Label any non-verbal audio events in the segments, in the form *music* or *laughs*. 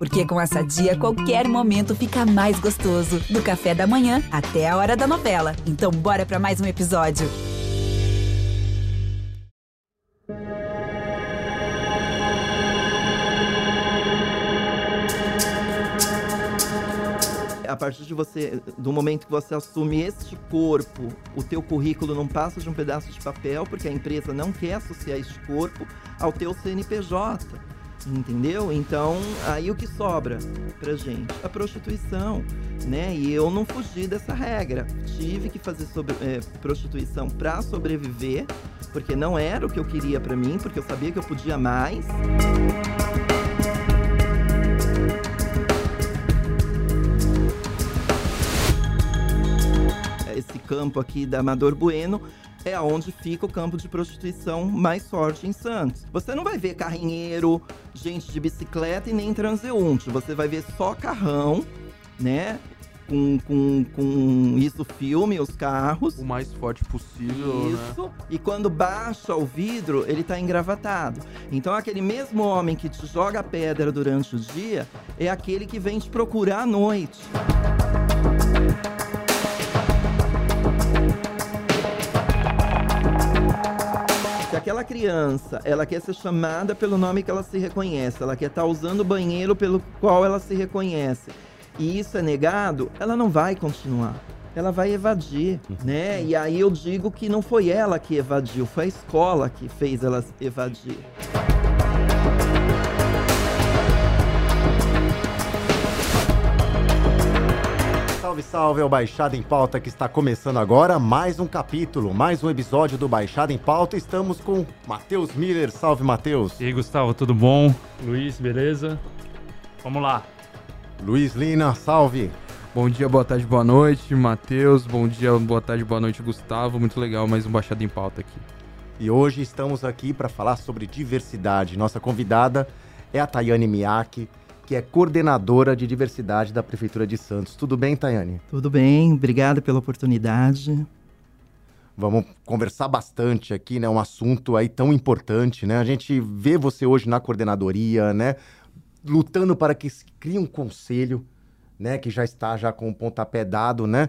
Porque com essa dia, qualquer momento fica mais gostoso. Do café da manhã até a hora da novela. Então, bora para mais um episódio. a partir de você, do momento que você assume este corpo, o teu currículo não passa de um pedaço de papel, porque a empresa não quer associar este corpo ao teu CNPJ. Entendeu? Então, aí o que sobra pra gente? A prostituição, né? E eu não fugi dessa regra. Tive que fazer sobre, é, prostituição para sobreviver, porque não era o que eu queria para mim, porque eu sabia que eu podia mais. Esse campo aqui da Amador Bueno é onde fica o campo de prostituição mais forte em Santos. Você não vai ver carrinheiro, gente de bicicleta e nem transeunte. Você vai ver só carrão, né? Com, com, com isso filme, os carros. O mais forte possível, Isso. né? E quando baixa o vidro, ele tá engravatado. Então aquele mesmo homem que te joga pedra durante o dia é aquele que vem te procurar à noite. Se aquela criança, ela quer ser chamada pelo nome que ela se reconhece, ela quer estar usando o banheiro pelo qual ela se reconhece, e isso é negado, ela não vai continuar. Ela vai evadir, né? E aí eu digo que não foi ela que evadiu, foi a escola que fez ela evadir. Salve, salve, é o Baixada em Pauta que está começando agora mais um capítulo, mais um episódio do Baixada em Pauta. Estamos com Matheus Miller. Salve, Matheus. E aí, Gustavo, tudo bom? Luiz, beleza? Vamos lá. Luiz Lina, salve. Bom dia, boa tarde, boa noite, Matheus. Bom dia, boa tarde, boa noite, Gustavo. Muito legal, mais um Baixada em Pauta aqui. E hoje estamos aqui para falar sobre diversidade. Nossa convidada é a Tayane Miyake, que é coordenadora de diversidade da Prefeitura de Santos. Tudo bem, Tayane? Tudo bem, obrigada pela oportunidade. Vamos conversar bastante aqui, né? Um assunto aí tão importante, né? A gente vê você hoje na coordenadoria, né? Lutando para que se crie um conselho, né? Que já está já com o pontapé dado, né?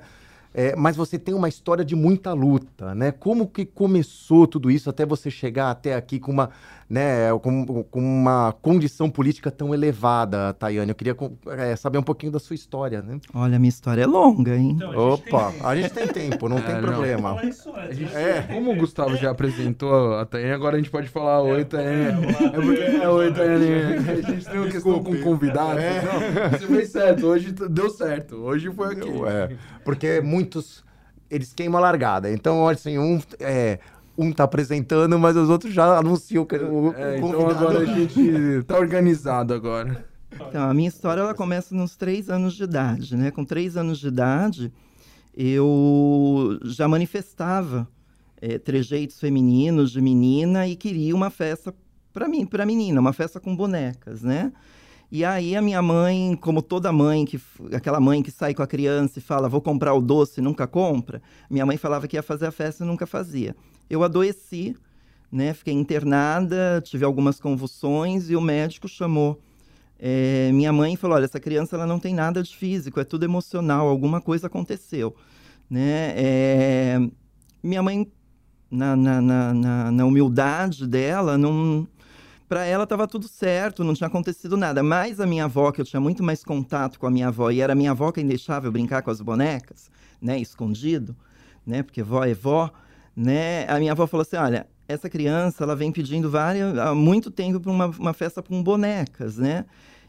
É, mas você tem uma história de muita luta, né? Como que começou tudo isso até você chegar até aqui com uma, né, com, com uma condição política tão elevada, Tayane? Eu queria é, saber um pouquinho da sua história, né? Olha, minha história é longa, hein? Opa, a gente tem tempo, não *laughs* É, tem não. problema. A gente- É. Como o Gustavo já apresentou a Tayane, agora a gente pode falar oi, Tayane. É porque é oi, Tayane. *laughs* A gente tem uma questão com convidados. Não, você fez certo, hoje deu certo. Hoje foi aqui. É, porque muitos, eles queimam a largada. Então, olha assim, um, é, um tá apresentando, mas os outros já anunciam que o, É, o então convidado... agora a gente tá organizado agora. Então, a minha história ela começa nos três anos de idade, né? Com três anos de idade, eu já manifestava eh, trejeitos femininos de menina e queria uma festa para mim, para menina, uma festa com bonecas, né? E aí a minha mãe, como toda mãe, que aquela mãe que sai com a criança e fala, vou comprar o doce e nunca compra, minha mãe falava que ia fazer a festa e nunca fazia. Eu adoeci, né? Fiquei internada, tive algumas convulsões e o médico chamou é, minha mãe falou: olha, essa criança ela não tem nada de físico, é tudo emocional, alguma coisa aconteceu. Né? É, minha mãe, na, na, na- na humildade dela, não. Para ela estava tudo certo, não tinha acontecido nada. Mas a minha avó, que eu tinha muito mais contato com a minha avó, e era a minha avó quem deixava eu brincar com as bonecas, né, escondido, né, porque vó é vó, né, a minha avó falou assim, olha, essa criança, ela vem pedindo várias, há muito tempo para uma, uma festa com bonecas, né,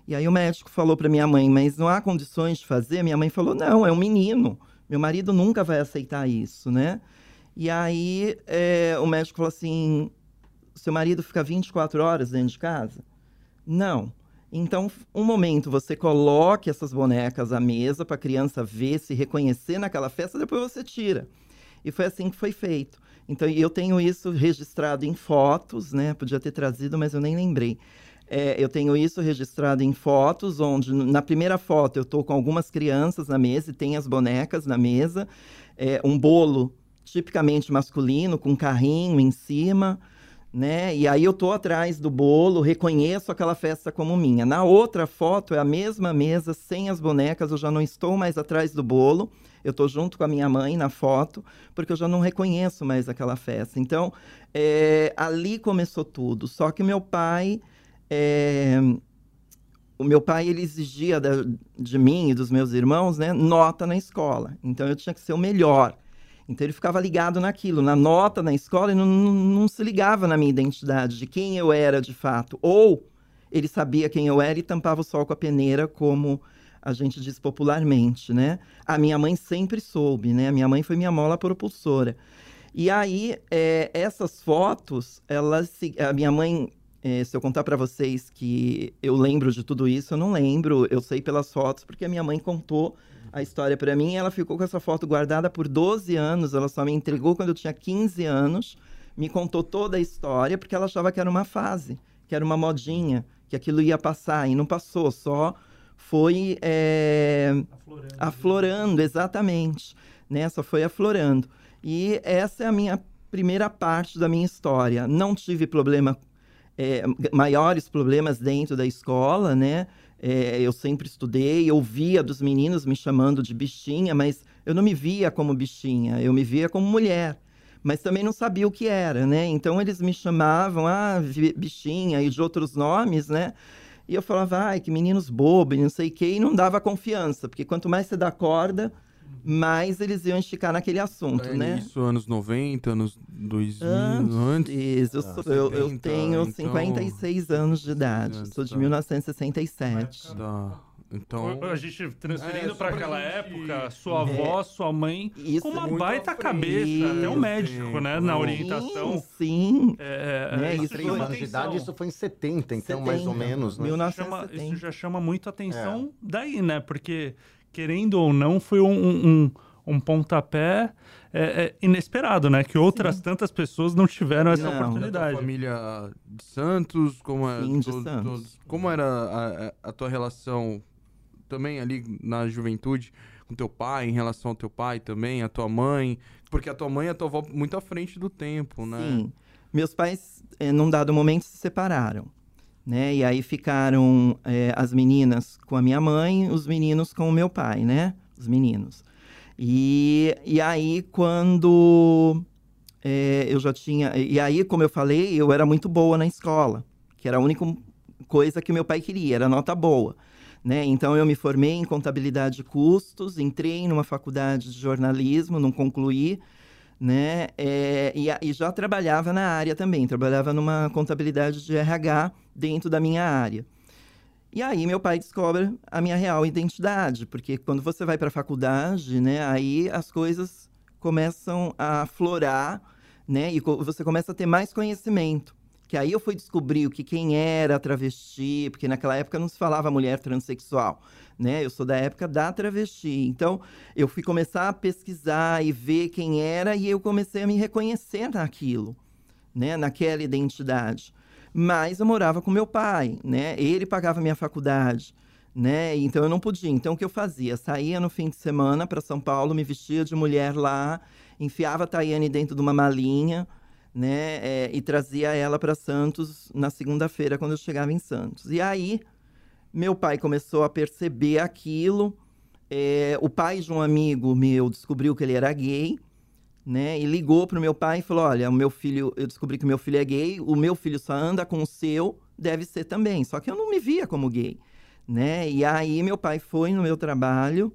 e aí o médico falou para minha mãe, mas não há condições de fazer? Minha mãe falou, não, é um menino. Meu marido nunca vai aceitar isso, né? E aí é, o médico falou assim, seu marido fica 24 horas dentro de casa? Não. Então, um momento, você coloque essas bonecas à mesa para a criança ver, se reconhecer naquela festa, depois você tira. E foi assim que foi feito. Então, eu tenho isso registrado em fotos, né? Podia ter trazido, mas eu nem lembrei. É, eu tenho isso registrado em fotos, onde na primeira foto eu estou com algumas crianças na mesa e tem as bonecas na mesa, é, um bolo tipicamente masculino, com um carrinho em cima, né? E aí eu tô atrás do bolo, reconheço aquela festa como minha. Na outra foto é a mesma mesa, sem as bonecas, eu já não estou mais atrás do bolo. Eu tô junto com a minha mãe na foto, porque eu já não reconheço mais aquela festa. Então, é, ali começou tudo. Só que meu pai, é, o meu pai ele exigia de mim e dos meus irmãos, né, nota na escola. Então eu tinha que ser o melhor. Então ele ficava ligado naquilo, na nota na escola, e não, não, não, se ligava na minha identidade, de quem eu era de fato. Ou ele sabia quem eu era e tampava o sol com a peneira, como a gente diz popularmente, né? A minha mãe sempre soube, né? A minha mãe foi minha mola propulsora. E aí, é, essas fotos, elas, a minha mãe, é, se eu contar para vocês que eu lembro de tudo isso, eu não lembro, eu sei pelas fotos, porque a minha mãe contou a história para mim. Ela ficou com essa foto guardada por 12 anos. Ela só me entregou quando eu tinha 15 anos. Me contou toda a história porque ela achava que era uma fase, que era uma modinha, que aquilo ia passar. E não passou, só foi é, aflorando. aflorando, exatamente. Né? Só foi aflorando. E essa é a minha primeira parte da minha história. Não tive problema, é, maiores problemas dentro da escola, né? É, eu sempre estudei, eu via dos meninos me chamando de bichinha, mas eu não me via como bichinha, eu me via como mulher. Mas também não sabia o que era, né? Então eles me chamavam, ah, bichinha, e de outros nomes, né? E eu falava, ai, que meninos bobos, não sei o quê, e não dava confiança, porque quanto mais você dá corda, mais eles iam esticar naquele assunto, é né? Isso, anos 90, anos 2000, antes. antes. Eu, sou, ah, eu, eu, tenho então... 56 anos de idade, sou de 1967. Tá. Então, a gente transferindo é, para aquela gente... época, sua avó, é, sua mãe, com uma baita cabeça, até o médico, né, na orientação. Sim, é, é, é isso, foi anos de idade, isso foi em 70, então 70, mais ou menos, né? Isso, chama, isso já chama muito atenção é. daí, né? Porque querendo ou não, foi um, um, um pontapé é, é, inesperado, né? Que outras Sim. tantas pessoas não tiveram essa não. oportunidade. família de Santos, como, é, Sim, todo, Santos. como era a, a, tua relação também ali na juventude com teu pai, em relação ao teu pai também, a tua mãe? Porque a tua mãe e a tua avó muito à frente do tempo, né? Sim. Meus pais, eh, num dado momento, se separaram né? E aí ficaram é, as meninas com a minha mãe, os meninos com o meu pai, né? Os meninos. E, e aí, quando é, eu já tinha. E aí, como eu falei, eu era muito boa na escola, que era a única coisa que meu pai queria, era nota boa. Né? Então, eu me formei em contabilidade de custos, entrei numa faculdade de jornalismo, não concluí né? É, e, e, já trabalhava na área também, trabalhava numa contabilidade de RH dentro da minha área. E aí meu pai descobre a minha real identidade, porque quando você vai para a faculdade, né, aí as coisas começam a florar, né, e você começa a ter mais conhecimento. Que aí eu fui descobrir o que quem era travesti, porque naquela época não se falava mulher transexual né? Eu sou da época da travesti. Então, eu fui começar a pesquisar e ver quem era e eu comecei a me reconhecer naquilo, né? Naquela identidade. Mas eu morava com meu pai, né? Ele pagava minha faculdade, né? Então eu não podia. Então o que eu fazia? Saía no fim de semana para São Paulo, me vestia de mulher lá, enfiava a Tayane dentro de uma malinha, né? É, e trazia ela para Santos na segunda-feira quando eu chegava em Santos. E aí meu pai começou a perceber aquilo. É, o pai de um amigo meu descobriu que ele era gay, né? E ligou pro meu pai e falou: Olha, o meu filho, eu descobri que meu filho é gay, o meu filho só anda com o seu, deve ser também. Só que eu não me via como gay, né? E aí meu pai foi no meu trabalho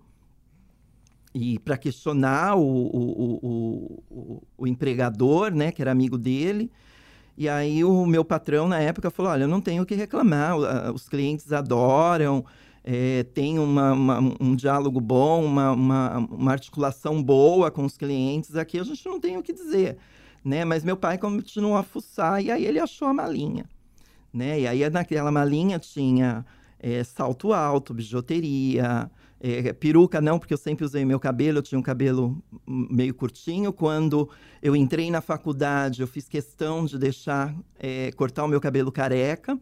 e para questionar o, o, o, o, empregador, né, que era amigo dele. E aí o meu patrão na época falou: olha, eu não tenho o que reclamar, os clientes adoram, é, tem uma, uma, um diálogo bom, uma, uma, uma, articulação boa com os clientes, aqui a gente não tem o que dizer. Né? Mas meu pai continuou a fuçar e aí ele achou a malinha. Né? E aí naquela malinha tinha é, salto alto, bijuteria, é, peruca não, porque eu sempre usei meu cabelo, eu tinha um cabelo meio curtinho. Quando eu entrei na faculdade, eu fiz questão de deixar é, cortar o meu cabelo careca,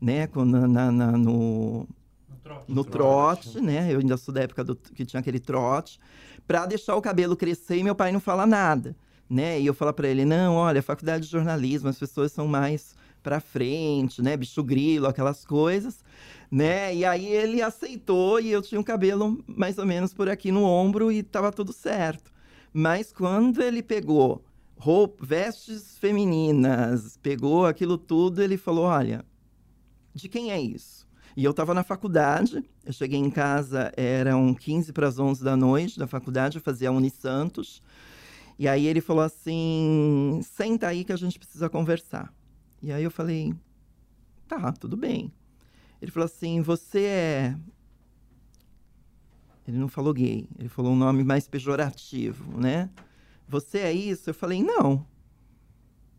né? Na, na, na no, no trote, no trote né? Eu ainda sou da época do, que tinha aquele trote, para deixar o cabelo crescer e meu pai não fala nada. né? E eu falar para ele, não, olha, faculdade de jornalismo, as pessoas são mais para frente, né? Bicho grilo, aquelas coisas, né? E aí ele aceitou e eu tinha um cabelo mais ou menos por aqui no ombro e tava tudo certo. Mas quando ele pegou roupa, vestes femininas, pegou aquilo tudo, ele falou, olha, de quem é isso? E eu estava na faculdade, eu cheguei em casa, eram 15 para as 11 da noite da faculdade, eu fazia a Unisantos. E aí ele falou assim: senta aí que a gente precisa conversar. E aí eu falei: tá, tudo bem. Ele falou assim: você é. Ele não falou gay, ele falou um nome mais pejorativo, né? Você é isso? Eu falei: não.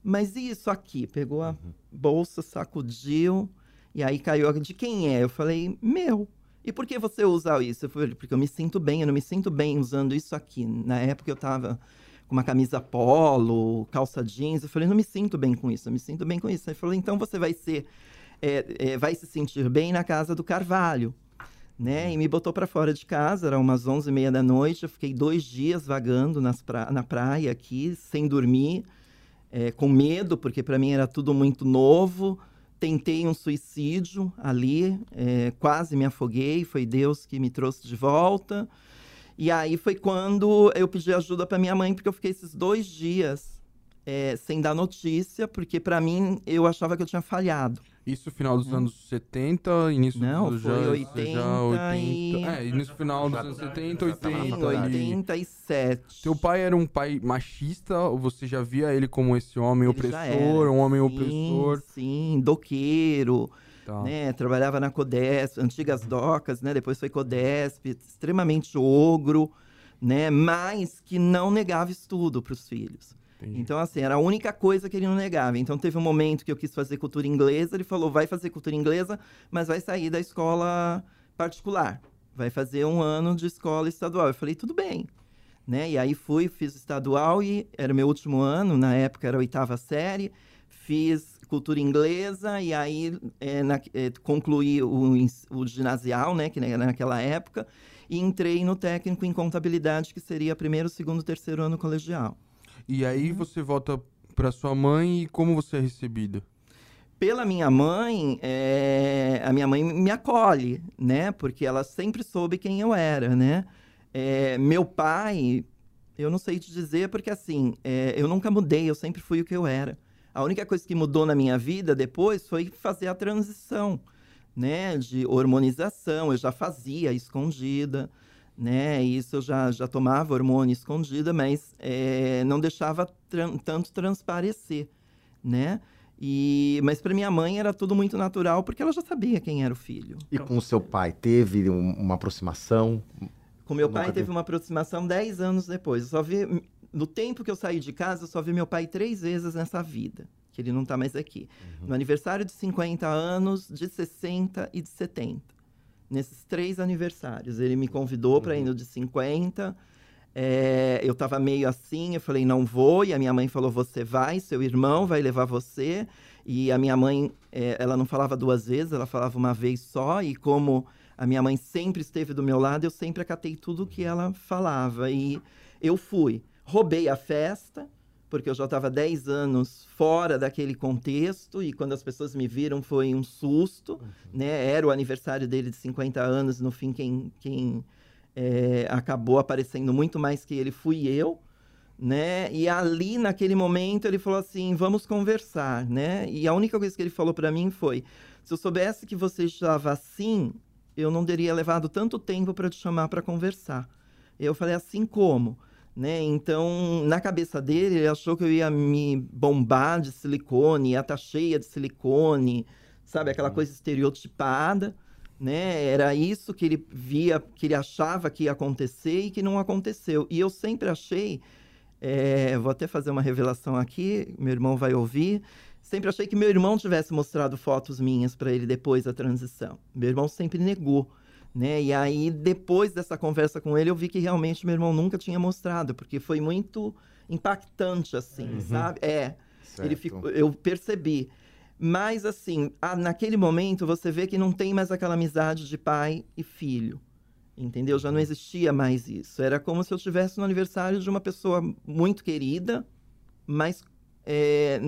Mas isso aqui? Pegou a uhum. bolsa, sacudiu, e aí caiu. De quem é? Eu falei: meu. E por que você usa isso? Eu falei: porque eu me sinto bem, eu não me sinto bem usando isso aqui. Na época eu tava com uma camisa polo, calça jeans. Eu falei, não me sinto bem com isso, eu me sinto bem com isso. Ele falou, então você vai ser, é, é, vai se sentir bem na casa do Carvalho. Né? E me botou para fora de casa, era umas onze e meia da noite. Eu fiquei dois dias vagando pra... na praia aqui, sem dormir, é, com medo, porque para mim era tudo muito novo. Tentei um suicídio ali, é, quase me afoguei. Foi Deus que me trouxe de volta. E aí foi quando eu pedi ajuda para minha mãe, porque eu fiquei esses dois dias é, sem dar notícia, porque para mim eu achava que eu tinha falhado. Isso final dos hum. anos 70, início Não, dos já, 80, já 80. E... É, início final dos anos 70, 80. Sim, 87. Seu pai era um pai machista ou você já via ele como esse homem ele opressor, um homem sim, opressor? Sim, doqueiro. Tá. Né? Trabalhava na Codesp, antigas docas, né? Depois foi Codesp, extremamente ogro, né? Mas que não negava estudo para os filhos. Entendi. Então, assim, era a única coisa que ele não negava. Então, teve um momento que eu quis fazer cultura inglesa, ele falou, vai fazer cultura inglesa, mas vai sair da escola particular. Vai fazer um ano de escola estadual. Eu falei, tudo bem. Né? E aí fui, fiz estadual e era meu último ano, na época era a oitava série. Fiz cultura inglesa e aí é, na, é, concluí o, o ginasial, né, que era naquela época, e entrei no técnico em contabilidade, que seria primeiro, segundo, terceiro ano colegial. E aí uhum. você volta para sua mãe e como você é recebida? Pela minha mãe, é, a minha mãe me acolhe, né? Porque ela sempre soube quem eu era, né? É, meu pai, eu não sei te dizer, porque assim, é, eu nunca mudei, eu sempre fui o que eu era. A única coisa que mudou na minha vida depois foi fazer a transição, né, de hormonização. Eu já fazia escondida, né? Isso eu já, já tomava hormônio escondida, mas é, não deixava tanto transparecer, né? E, mas para minha mãe era tudo muito natural, porque ela já sabia quem era o filho. E com o seu pai, teve um, uma aproximação? Com meu pai teve uma aproximação 10 anos depois. Eu só vi no tempo que eu saí de casa, eu só vi meu pai três vezes nessa vida, que ele não está mais aqui. Uhum. No aniversário de 50 anos, de 60 e de 70. Nesses três aniversários. Ele me convidou uhum. para ir no de 50. É, eu estava meio assim, eu falei, não vou. E a minha mãe falou, você vai, seu irmão vai levar você. E a minha mãe, é, ela não falava duas vezes, ela falava uma vez só. E como a minha mãe sempre esteve do meu lado, eu sempre acatei tudo que ela falava. E eu fui roubei a festa, porque eu já estava 10 anos fora daquele contexto e quando as pessoas me viram foi um susto, uhum. né? Era o aniversário dele de 50 anos, no fim quem, quem é, acabou aparecendo muito mais que ele fui eu, né? E ali naquele momento ele falou assim, vamos conversar, né? E a única coisa que ele falou para mim foi, se eu soubesse que você estava assim, eu não teria levado tanto tempo para te chamar para conversar. Eu falei assim como? Né? Então, na cabeça dele, ele achou que eu ia me bombar de silicone, ia estar tá cheia de silicone, sabe? Aquela uhum. coisa estereotipada, né? Era isso que ele via, que ele achava que ia acontecer e que não aconteceu. E eu sempre achei, é, vou até fazer uma revelação aqui, meu irmão vai ouvir. Sempre achei que meu irmão tivesse mostrado fotos minhas para ele depois da transição. Meu irmão sempre negou né? E aí, depois dessa conversa com ele, eu vi que realmente meu irmão nunca tinha mostrado, porque foi muito impactante, assim, uhum. sabe? É. Ele ficou, eu percebi. Mas, assim, a, naquele momento, você vê que não tem mais aquela amizade de pai e filho. Entendeu? Já não uhum. existia mais isso. Era como se eu estivesse no aniversário de uma pessoa muito querida, mas é,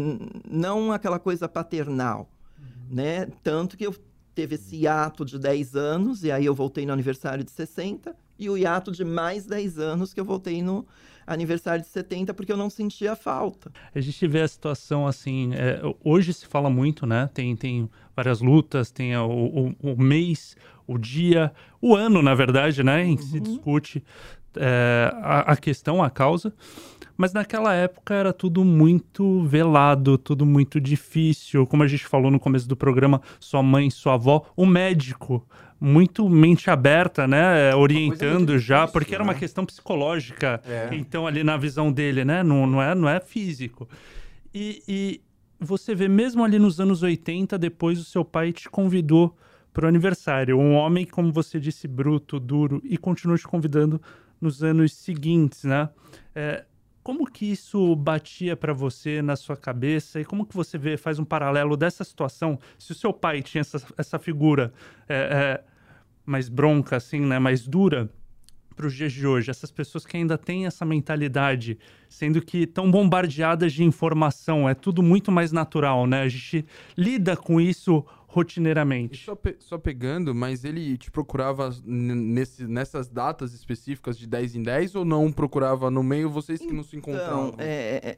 não aquela coisa paternal, uhum. né? Tanto que eu teve esse hiato de 10 anos, e aí eu voltei no aniversário de 60, e o hiato de mais 10 anos que eu voltei no aniversário de 70, porque eu não sentia falta. A gente vê a situação assim, é, hoje se fala muito, né? Tem, tem várias lutas, tem o, o, o mês, o dia, o ano, na verdade, né? Em que uhum. se discute é, a, a questão, a causa. Mas naquela época era tudo muito velado, tudo muito difícil. Como a gente falou no começo do programa, sua mãe, sua avó, o médico, muito mente aberta, né? Orientando já, difícil, porque era uma né? questão psicológica. É. Então, ali na visão dele, né? Não, não, é, não é físico. E, e você vê, mesmo ali nos anos 80, depois o seu pai te convidou para o aniversário. Um homem, como você disse, bruto, duro, e continua te convidando nos anos seguintes, né? É, como que isso batia para você na sua cabeça e como que você vê, faz um paralelo dessa situação? Se o seu pai tinha essa, essa figura é, é, mais bronca, assim, né, mais dura para os dias de hoje, essas pessoas que ainda têm essa mentalidade, sendo que estão bombardeadas de informação, é tudo muito mais natural, né? A gente lida com isso rotineiramente. Só, pe só, pegando, mas ele te procurava nesse, nessas datas específicas de 10 em 10 ou não procurava no meio vocês que não se então, encontravam? Então, é, é...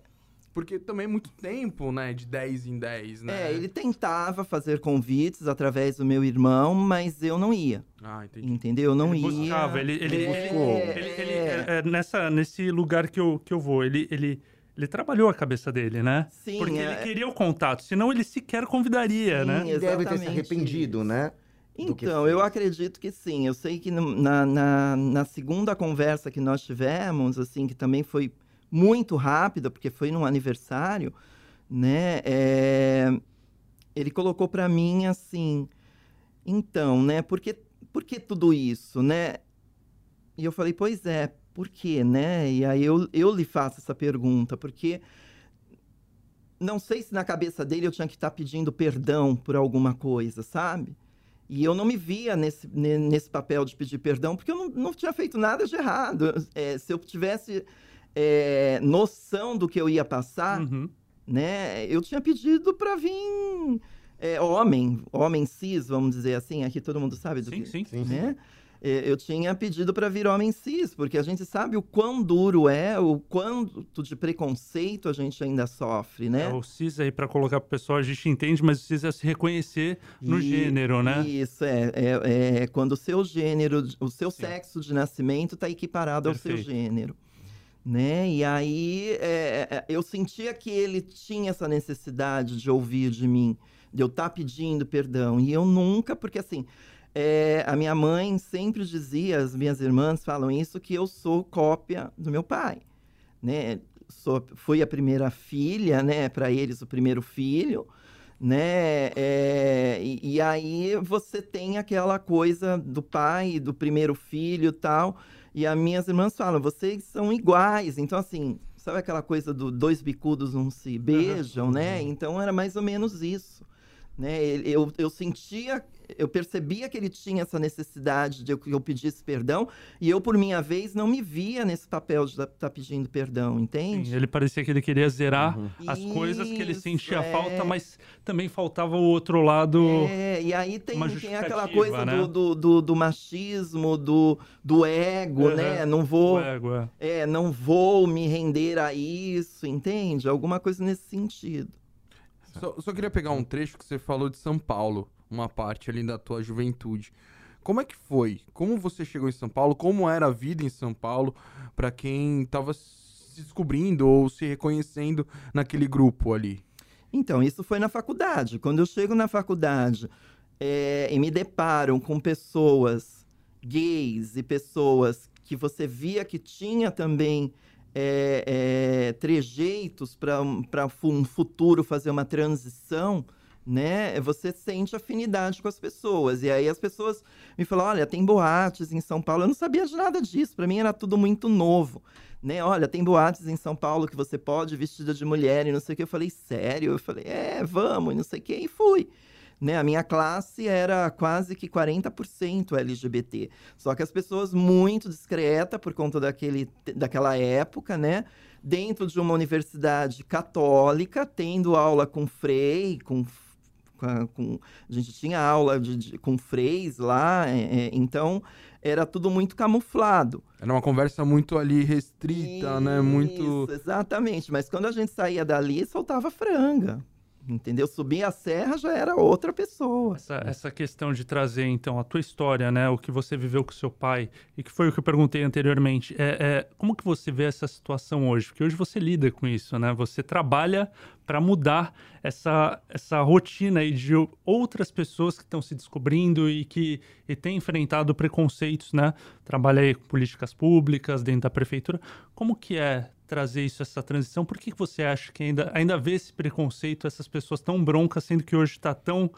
Porque também é muito tempo, né? De 10 em 10, né? É, ele tentava fazer convites através do meu irmão, mas eu não ia. Ah, entendi. Entendeu? Eu não ele ia. Buscava, ele, ele, é, buscou. Ele, ele, é, é, nessa, nesse lugar que eu, que eu vou, ele, ele ele trabalhou a cabeça dele, né? Sim. Porque é... ele queria o contato, senão ele sequer convidaria, sim, né? Exatamente. Deve ter se arrependido, né? Então, eu acredito que sim. Eu sei que na, na, na, segunda conversa que nós tivemos, assim, que também foi muito rápida, porque foi num aniversário, né? É... Ele colocou para mim assim, então, né? Por que, por que tudo isso, né? E eu falei, pois é, por quê, né? E aí eu, eu lhe faço essa pergunta, porque não sei se na cabeça dele eu tinha que estar tá pedindo perdão por alguma coisa, sabe? E eu não me via nesse, nesse papel de pedir perdão, porque eu não, não tinha feito nada de errado. É, se eu tivesse é, noção do que eu ia passar, uhum. né? Eu tinha pedido para vir é, homem, homem cis, vamos dizer assim. Aqui todo mundo sabe do sim, que... Sim, sim, né? sim. É, eu tinha pedido para vir homem cis, porque a gente sabe o quão duro é, o quanto de preconceito a gente ainda sofre, né? É, o cis aí, para colocar para o pessoal, a gente entende, mas o cis é se reconhecer no e, gênero, né? Isso, é, é, é, quando o seu gênero, o seu Sim. sexo de nascimento está equiparado Perfeito. ao seu gênero. Né? E aí é, é, eu sentia que ele tinha essa necessidade de ouvir de mim, de eu estar tá pedindo perdão. E eu nunca, porque assim, é, a minha mãe sempre dizia, as minhas irmãs falam isso, que eu sou cópia do meu pai. Né? Sou, fui a primeira filha, né? Para eles, o primeiro filho. Né? É, e, e, aí você tem aquela coisa do pai, do primeiro filho tal. E as minhas irmãs falam, vocês são iguais. Então, assim, sabe aquela coisa do dois bicudos não se beijam, uhum. né? Então era mais ou menos isso. Né? Eu, eu sentia eu percebia que ele tinha essa necessidade de que eu pedisse perdão, e eu, por minha vez, não me via nesse papel de estar tá pedindo perdão, entende? Sim, ele parecia que ele queria zerar uhum. as Isso, coisas que ele sentia é... falta, mas também faltava o outro lado. É, e aí tem, tem aquela coisa né? do, do, do, do, machismo, do, do ego, né? Não vou. Ego, é. é, não vou me render a isso, entende? Alguma coisa nesse sentido. Só, só queria pegar um trecho que você falou de São Paulo uma parte ali da tua juventude. Como é que foi? Como você chegou em São Paulo? Como era a vida em São Paulo para quem estava se descobrindo ou se reconhecendo naquele grupo ali? Então, isso foi na faculdade. Quando eu chego na faculdade é, e me deparo com pessoas gays e pessoas que você via que tinha também é, é, trejeitos para um futuro fazer uma transição, né? Você sente afinidade com as pessoas. E aí as pessoas me falam: olha, tem boates em São Paulo. Eu não sabia de nada disso. Para mim era tudo muito novo. Né? Olha, tem boates em São Paulo que você pode vestida de mulher e não sei o que. Eu falei, sério? Eu falei, é, vamos, e não sei o que. E fui. Né? A minha classe era quase que 40% LGBT. Só que as pessoas muito discretas por conta daquele, daquela época, né? Dentro de uma universidade católica, tendo aula com frei, com com, a gente tinha aula de, de, com freis lá, é, é, então era tudo muito camuflado. Era uma conversa muito ali restrita, Isso, né? Muito. Exatamente, mas quando a gente saía dali, soltava franga entendeu? Subir a serra já era outra pessoa. Essa, essa, questão de trazer, então, a tua história, né? O que você viveu com seu pai, e que foi o que eu perguntei anteriormente. É, é, como que você vê essa situação hoje? Porque hoje você lida com isso, né? Você trabalha para mudar essa, essa rotina aí de outras pessoas que estão se descobrindo e que e têm enfrentado preconceitos, né? Trabalha aí com políticas públicas dentro da prefeitura. Como que é trazer isso, essa transição? Por que, você acha que ainda, ainda vê esse preconceito, essas pessoas tão broncas, sendo que hoje está tão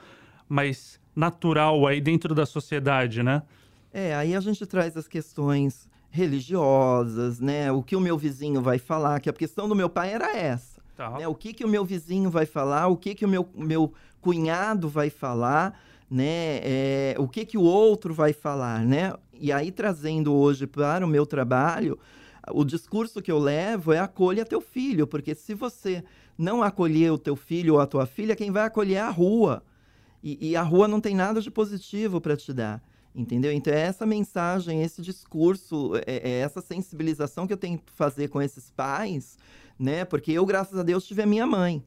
mais natural aí dentro da sociedade, né? É, aí a gente traz as questões religiosas, né? O que o meu vizinho vai falar, que a questão do meu pai era essa. Tá. Né? O que, que o meu vizinho vai falar, o que, que o meu, meu cunhado vai falar, né? É, o que, que o outro vai falar, né? E aí, trazendo hoje para o meu trabalho, o discurso que eu levo é acolha teu filho, porque se você não acolher o teu filho ou a tua filha, quem vai acolher é a rua. E, e a rua não tem nada de positivo para te dar. Entendeu? Então, é essa mensagem, esse discurso, é, é essa sensibilização que eu tento fazer com esses pais, né? Porque eu, graças a Deus, tive a minha mãe,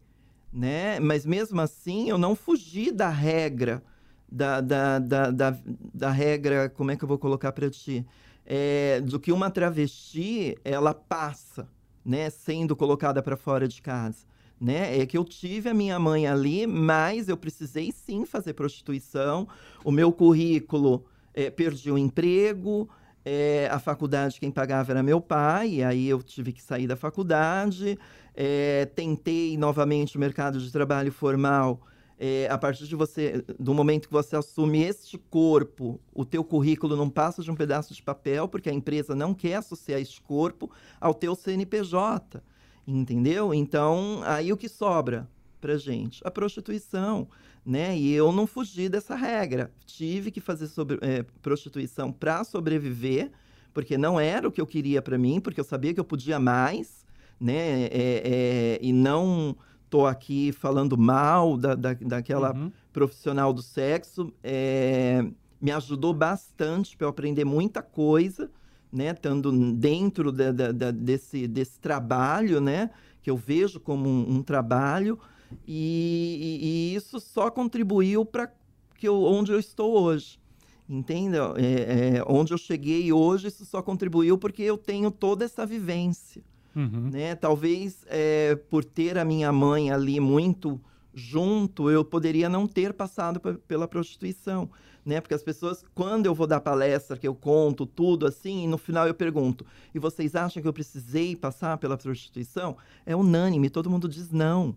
né? Mas mesmo assim, eu não fugi da regra, da, da, da, da, da regra, como é que eu vou colocar para ti? É, do que uma travesti ela passa, né, sendo colocada para fora de casa. Né? É que eu tive a minha mãe ali, mas eu precisei sim fazer prostituição. O meu currículo é, perdi o emprego, é, a faculdade quem pagava era meu pai, e aí eu tive que sair da faculdade. É, tentei novamente o mercado de trabalho formal é, a partir de você, do momento que você assume este corpo, o teu currículo não passa de um pedaço de papel, porque a empresa não quer associar este corpo ao teu CNPJ, entendeu? Então, aí o que sobra pra gente? A prostituição, né? E eu não fugi dessa regra. Tive que fazer sobre, é, prostituição para sobreviver, porque não era o que eu queria para mim, porque eu sabia que eu podia mais, né? É, é, e não estou aqui falando mal da, da, daquela uhum. profissional do sexo, é, me ajudou bastante para eu aprender muita coisa, né? Estando dentro da, da, desse, desse trabalho, né? Que eu vejo como um, um trabalho. E, e, e, isso só contribuiu para que eu, onde eu estou hoje. Entende? É, é, onde eu cheguei hoje, isso só contribuiu porque eu tenho toda essa vivência. Uhum. Né? Talvez é, por ter a minha mãe ali muito junto, eu poderia não ter passado pela prostituição, né? Porque as pessoas, quando eu vou dar palestra, que eu conto tudo assim, e no final eu pergunto: e vocês acham que eu precisei passar pela prostituição? É unânime, todo mundo diz não,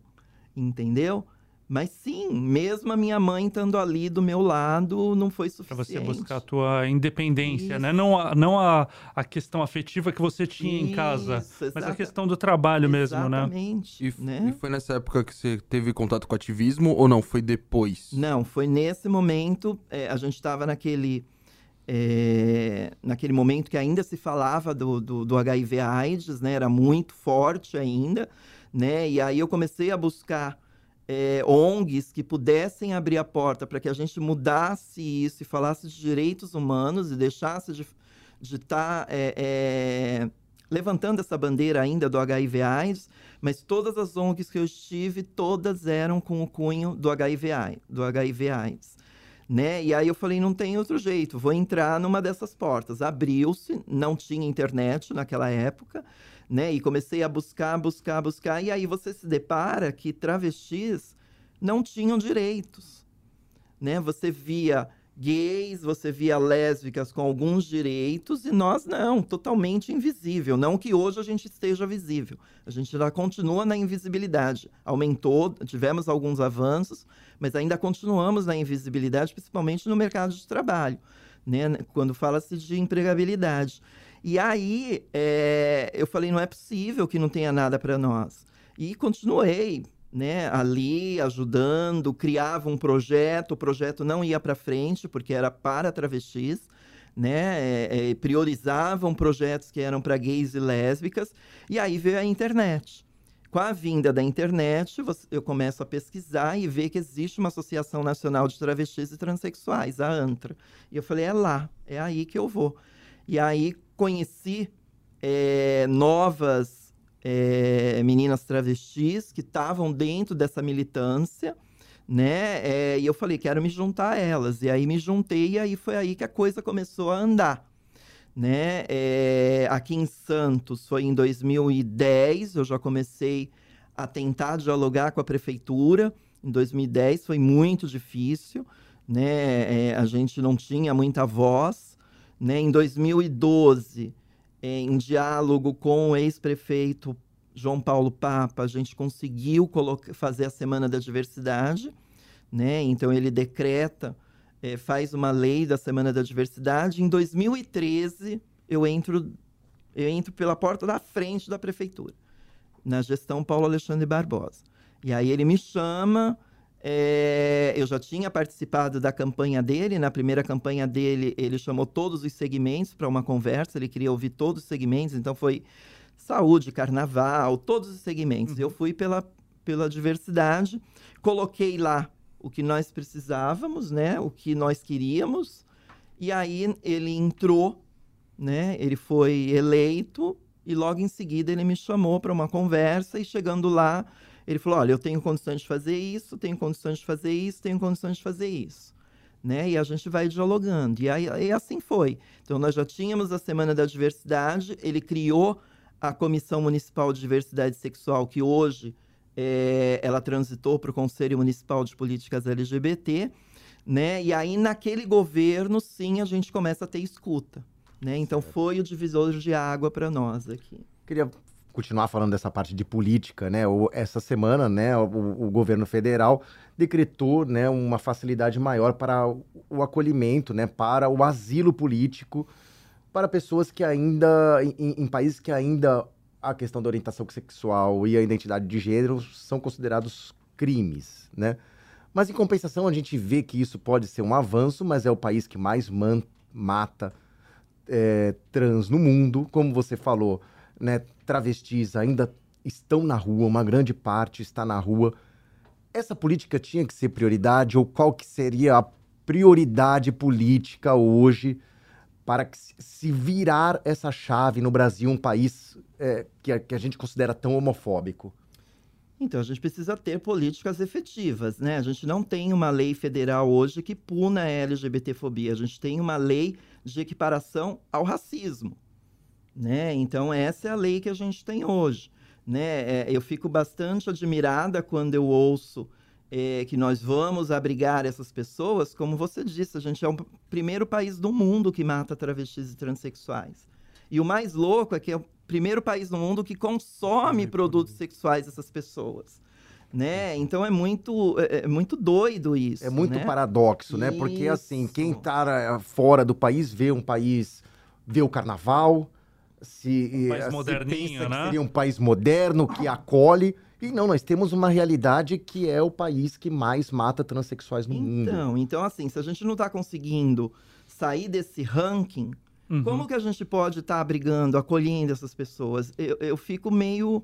entendeu? Mas sim, mesmo a minha mãe estando ali do meu lado, não foi suficiente. Para você buscar a tua independência, Isso. né? Não, a, não a, a questão afetiva que você tinha Isso, em casa, exatamente. mas a questão do trabalho mesmo, né? Exatamente. E, né? e foi nessa época que você teve contato com ativismo ou não? Foi depois? Não, foi nesse momento. É, a gente estava naquele... É, naquele momento que ainda se falava do, do, do HIV AIDS, né? Era muito forte ainda, né? E aí eu comecei a buscar é, ONGs que pudessem abrir a porta para que a gente mudasse isso e falasse de direitos humanos e deixasse de estar tá, é, é, levantando essa bandeira ainda do HIV AIDS, mas todas as ONGs que eu estive, todas eram com o cunho do HIV, do HIV AIDS. Né? E aí eu falei, não tem outro jeito, vou entrar numa dessas portas. Abriu-se, não tinha internet naquela época, né? E comecei a buscar, buscar, buscar. E aí você se depara que travestis não tinham direitos, né? Você via gays, você via lésbicas com alguns direitos e nós não, totalmente invisível. Não que hoje a gente esteja visível, a gente ainda continua na invisibilidade. Aumentou, tivemos alguns avanços, mas ainda continuamos na invisibilidade, principalmente no mercado de trabalho, né? Quando fala-se de empregabilidade. E aí é, eu falei, não é possível que não tenha nada para nós. E continuei né, ali ajudando, criava um projeto, o projeto não ia para frente porque era para travestis, né, é, é, priorizavam projetos que eram para gays e lésbicas, e aí veio a internet. Com a vinda da internet, eu começo a pesquisar e ver que existe uma Associação Nacional de Travestis e Transsexuais, a ANTRA. E eu falei, é lá, é aí que eu vou. E aí conheci é, novas é, meninas travestis que estavam dentro dessa militância, né? É, e eu falei, quero me juntar a elas. E aí me juntei e aí foi aí que a coisa começou a andar. Né? É, aqui em Santos foi em 2010, eu já comecei a tentar dialogar com a prefeitura. Em 2010 foi muito difícil, né? É, a gente não tinha muita voz. Né? Em 2012 em diálogo com o ex-prefeito João Paulo Papa, a gente conseguiu fazer a Semana da Diversidade, né? Então ele decreta, é, faz uma lei da Semana da Diversidade. Em 2013 eu entro, eu entro pela porta da frente da prefeitura, na gestão Paulo Alexandre Barbosa. E aí ele me chama, é, eu já tinha participado da campanha dele. Na primeira campanha dele, ele chamou todos os segmentos para uma conversa. Ele queria ouvir todos os segmentos. Então, foi saúde, carnaval, todos os segmentos. Uhum. Eu fui pela, pela diversidade. Coloquei lá o que nós precisávamos, né? O que nós queríamos. E aí ele entrou, né? Ele foi eleito e logo em seguida ele me chamou para uma conversa e chegando lá ele falou: olha, eu tenho condições de fazer isso, tenho condições de fazer isso, tenho condições de fazer isso. Né? E a gente vai dialogando. E, aí, e assim foi. Então, nós já tínhamos a Semana da Diversidade, ele criou a Comissão Municipal de Diversidade Sexual, que hoje é, ela transitou para o Conselho Municipal de Políticas LGBT, né? E aí, naquele governo, sim, a gente começa a ter escuta. Né? Então, foi o divisor de água para nós aqui. Queria continuar falando dessa parte de política, né? O, essa semana, né, o, o, governo federal decretou, né, uma facilidade maior para o, o, acolhimento, né, para o asilo político para pessoas que ainda em, em, países que ainda a questão da orientação sexual e a identidade de gênero são considerados crimes, né? Mas em compensação a gente vê que isso pode ser um avanço, mas é o país que mais man, mata é, trans no mundo, como você falou né, travestis ainda estão na rua, uma grande parte está na rua. Essa política tinha que ser prioridade ou qual que seria a prioridade política hoje para que se virar essa chave no Brasil, um país é, que, a, que a gente considera tão homofóbico? Então, a gente precisa ter políticas efetivas, né? A gente não tem uma lei federal hoje que puna a LGBTfobia. A gente tem uma lei de equiparação ao racismo. Né? Então, essa é a lei que a gente tem hoje. Né? É, eu fico bastante admirada quando eu ouço é, que nós vamos abrigar essas pessoas. Como você disse, a gente é o primeiro país do mundo que mata travestis e transexuais. E o mais louco é que é o primeiro país do mundo que consome produtos sexuais dessas pessoas. Né? Então é muito, é, é muito doido isso. É muito né? paradoxo, né? Porque assim, quem está fora do país vê um país, vê o carnaval, se, um país moderninho, né? seria um país moderno que acolhe. E não, nós temos uma realidade que é o país que mais mata transexuais no então, mundo. Então, então assim, se a gente não está conseguindo sair desse ranking, uhum. como que a gente pode estar tá abrigando, acolhendo essas pessoas? Eu, eu fico meio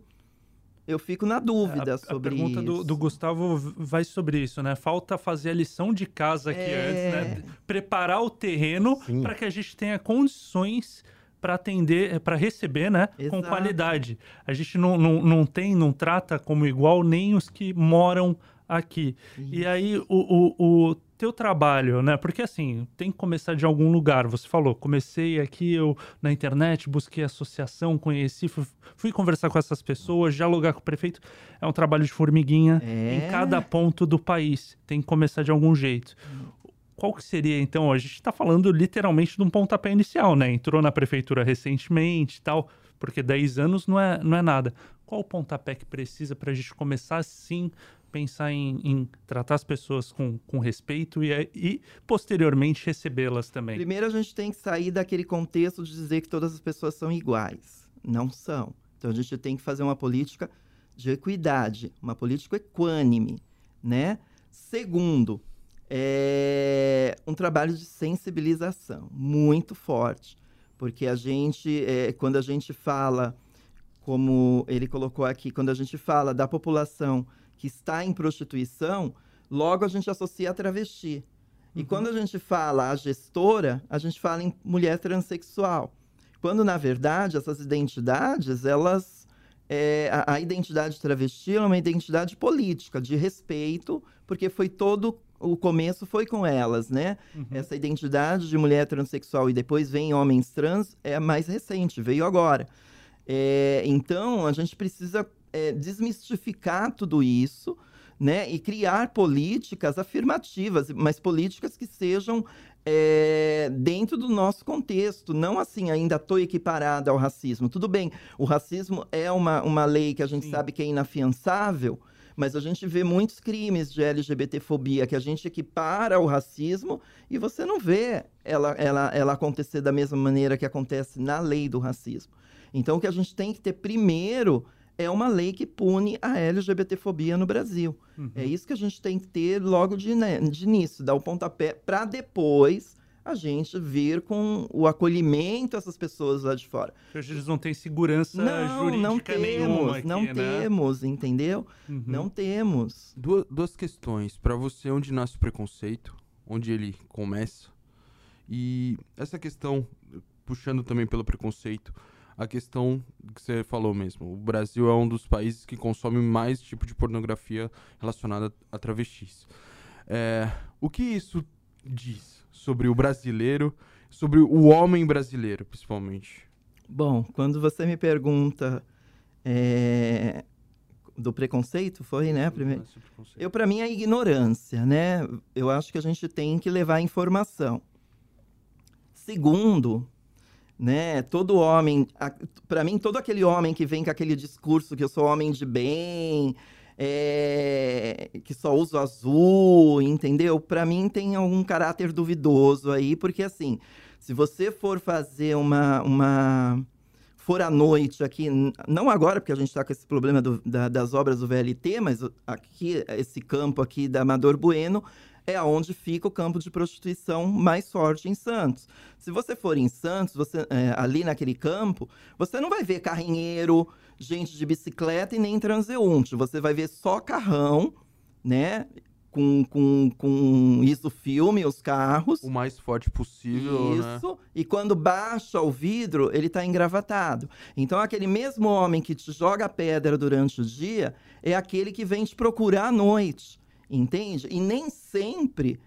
eu fico na dúvida a, sobre isso. A pergunta do, do, Gustavo vai sobre isso, né? Falta fazer a lição de casa aqui é... antes, né? Preparar o terreno para que a gente tenha condições para atender, para receber, né? Exato. Com qualidade. A gente não, não, não tem, não trata como igual nem os que moram aqui. Isso. E aí, o, o, o, teu trabalho, né? Porque assim, tem que começar de algum lugar. Você falou, comecei aqui eu na internet, busquei associação, conheci, fui, fui conversar com essas pessoas, dialogar com o prefeito. É um trabalho de formiguinha é. em cada ponto do país. Tem que começar de algum jeito qual que seria, então? A gente está falando literalmente de um pontapé inicial, né? Entrou na prefeitura recentemente e tal, porque 10 anos não é, não é nada. Qual o pontapé que precisa para a gente começar, sim, pensar em, em, tratar as pessoas com, com respeito e, e posteriormente recebê-las também? Primeiro, a gente tem que sair daquele contexto de dizer que todas as pessoas são iguais. Não são. Então, a gente tem que fazer uma política de equidade, uma política equânime, né? Segundo, é um trabalho de sensibilização muito forte, porque a gente, é, quando a gente fala, como ele colocou aqui, quando a gente fala da população que está em prostituição, logo a gente associa a travesti. E uhum. quando a gente fala a gestora, a gente fala em mulher transexual. Quando, na verdade, essas identidades, elas. É, a, a, identidade travesti é uma identidade política, de respeito, porque foi todo. O começo foi com elas, né? Uhum. Essa identidade de mulher transexual e depois vem homens trans é mais recente, veio agora. É, então, a gente precisa é, desmistificar tudo isso, né? E criar políticas afirmativas, mas políticas que sejam é, dentro do nosso contexto. Não assim, ainda estou equiparada ao racismo. Tudo bem, o racismo é uma, uma lei que a gente Sim. sabe que é inafiançável, mas a gente vê muitos crimes de LGBTfobia que a gente equipara ao racismo e você não vê ela, ela, ela acontecer da mesma maneira que acontece na lei do racismo. Então, o que a gente tem que ter primeiro é uma lei que pune a LGBTfobia no Brasil. Uhum. É isso que a gente tem que ter logo de, né, de início, dar o pontapé, para depois a gente vir com o acolhimento dessas pessoas lá de fora. Eles não têm segurança não, jurídica não temos, nenhuma aqui, Não né? temos, entendeu? Uhum. Não temos. Duas, duas questões. Para você, onde nasce o preconceito? Onde ele começa? E essa questão, puxando também pelo preconceito, a questão que você falou mesmo. O Brasil é um dos países que consome mais tipo de pornografia relacionada a travestis. É, o que isso diz sobre o brasileiro, sobre o homem brasileiro, principalmente? Bom, quando você me pergunta é, do preconceito, foi, né? Primeiro... Eu, para mim, é ignorância, né? Eu acho que a gente tem que levar informação. Segundo, né? Todo homem, para mim, todo aquele homem que vem com aquele discurso que eu sou homem de bem, é, que só uso azul, entendeu? Para mim tem algum caráter duvidoso aí, porque assim, se você for fazer uma, uma for à noite aqui, não agora, porque a gente está com esse problema do, da, das obras do VLT, mas aqui, esse campo aqui da Amador Bueno, é aonde fica o campo de prostituição mais forte em Santos. Se você for em Santos, você, é, ali naquele campo, você não vai ver carrinheiro, gente de bicicleta e nem transeunte. Você vai ver só carrão, né? Com, com, com isso filme, os carros. O mais forte possível, né? Isso. Né? E quando baixa o vidro, ele está engravatado. Então, aquele mesmo homem que te joga pedra durante o dia é aquele que vem te procurar à noite entende? E nem sempre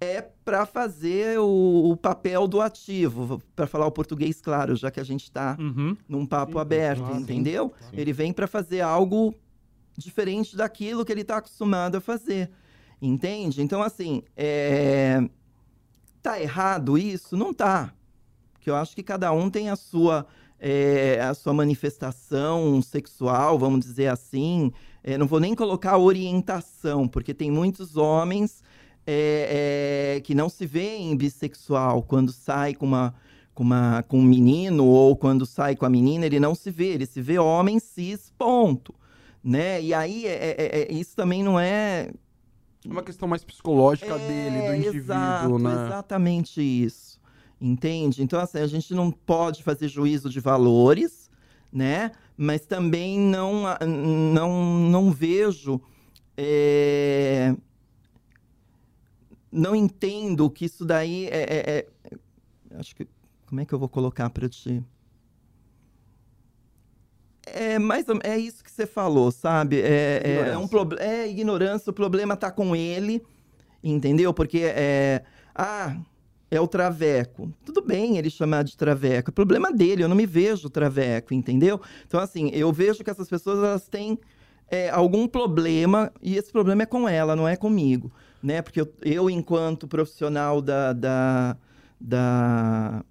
é para fazer o, o, papel do ativo, para falar o português claro, já que a gente está uhum. num papo sim, aberto, claro, entendeu? Sim. Ele vem para fazer algo diferente daquilo que ele está acostumado a fazer, entende? Então, assim, é... tá errado isso? Não tá. Porque eu acho que cada um tem a sua, é, a sua manifestação sexual, vamos dizer assim, é, não vou nem colocar orientação, porque tem muitos homens é, é, que não se veem bissexual quando sai com uma, com uma com um menino ou quando sai com a menina, ele não se vê, ele se vê homem cis, ponto. Né? E aí, é, é, é isso também não é. É uma questão mais psicológica dele, do indivíduo, exato, né? Exatamente isso. Entende? Então, assim, a gente não pode fazer juízo de valores, né? Mas também não, não, não vejo. É... Não entendo que isso daí é, é, é... Acho que. Como é que eu vou colocar para ti? É, mais, é isso que você falou, sabe? É, é, é um problema. É ignorância, o problema tá com ele, entendeu? Porque é. Ah, é o traveco. Tudo bem ele chamar de traveco, é problema dele, eu não me vejo traveco, entendeu? Então, assim, eu vejo que essas pessoas elas têm é, algum problema e esse problema é com ela, não é comigo, né? Porque eu, eu enquanto profissional da, da, da,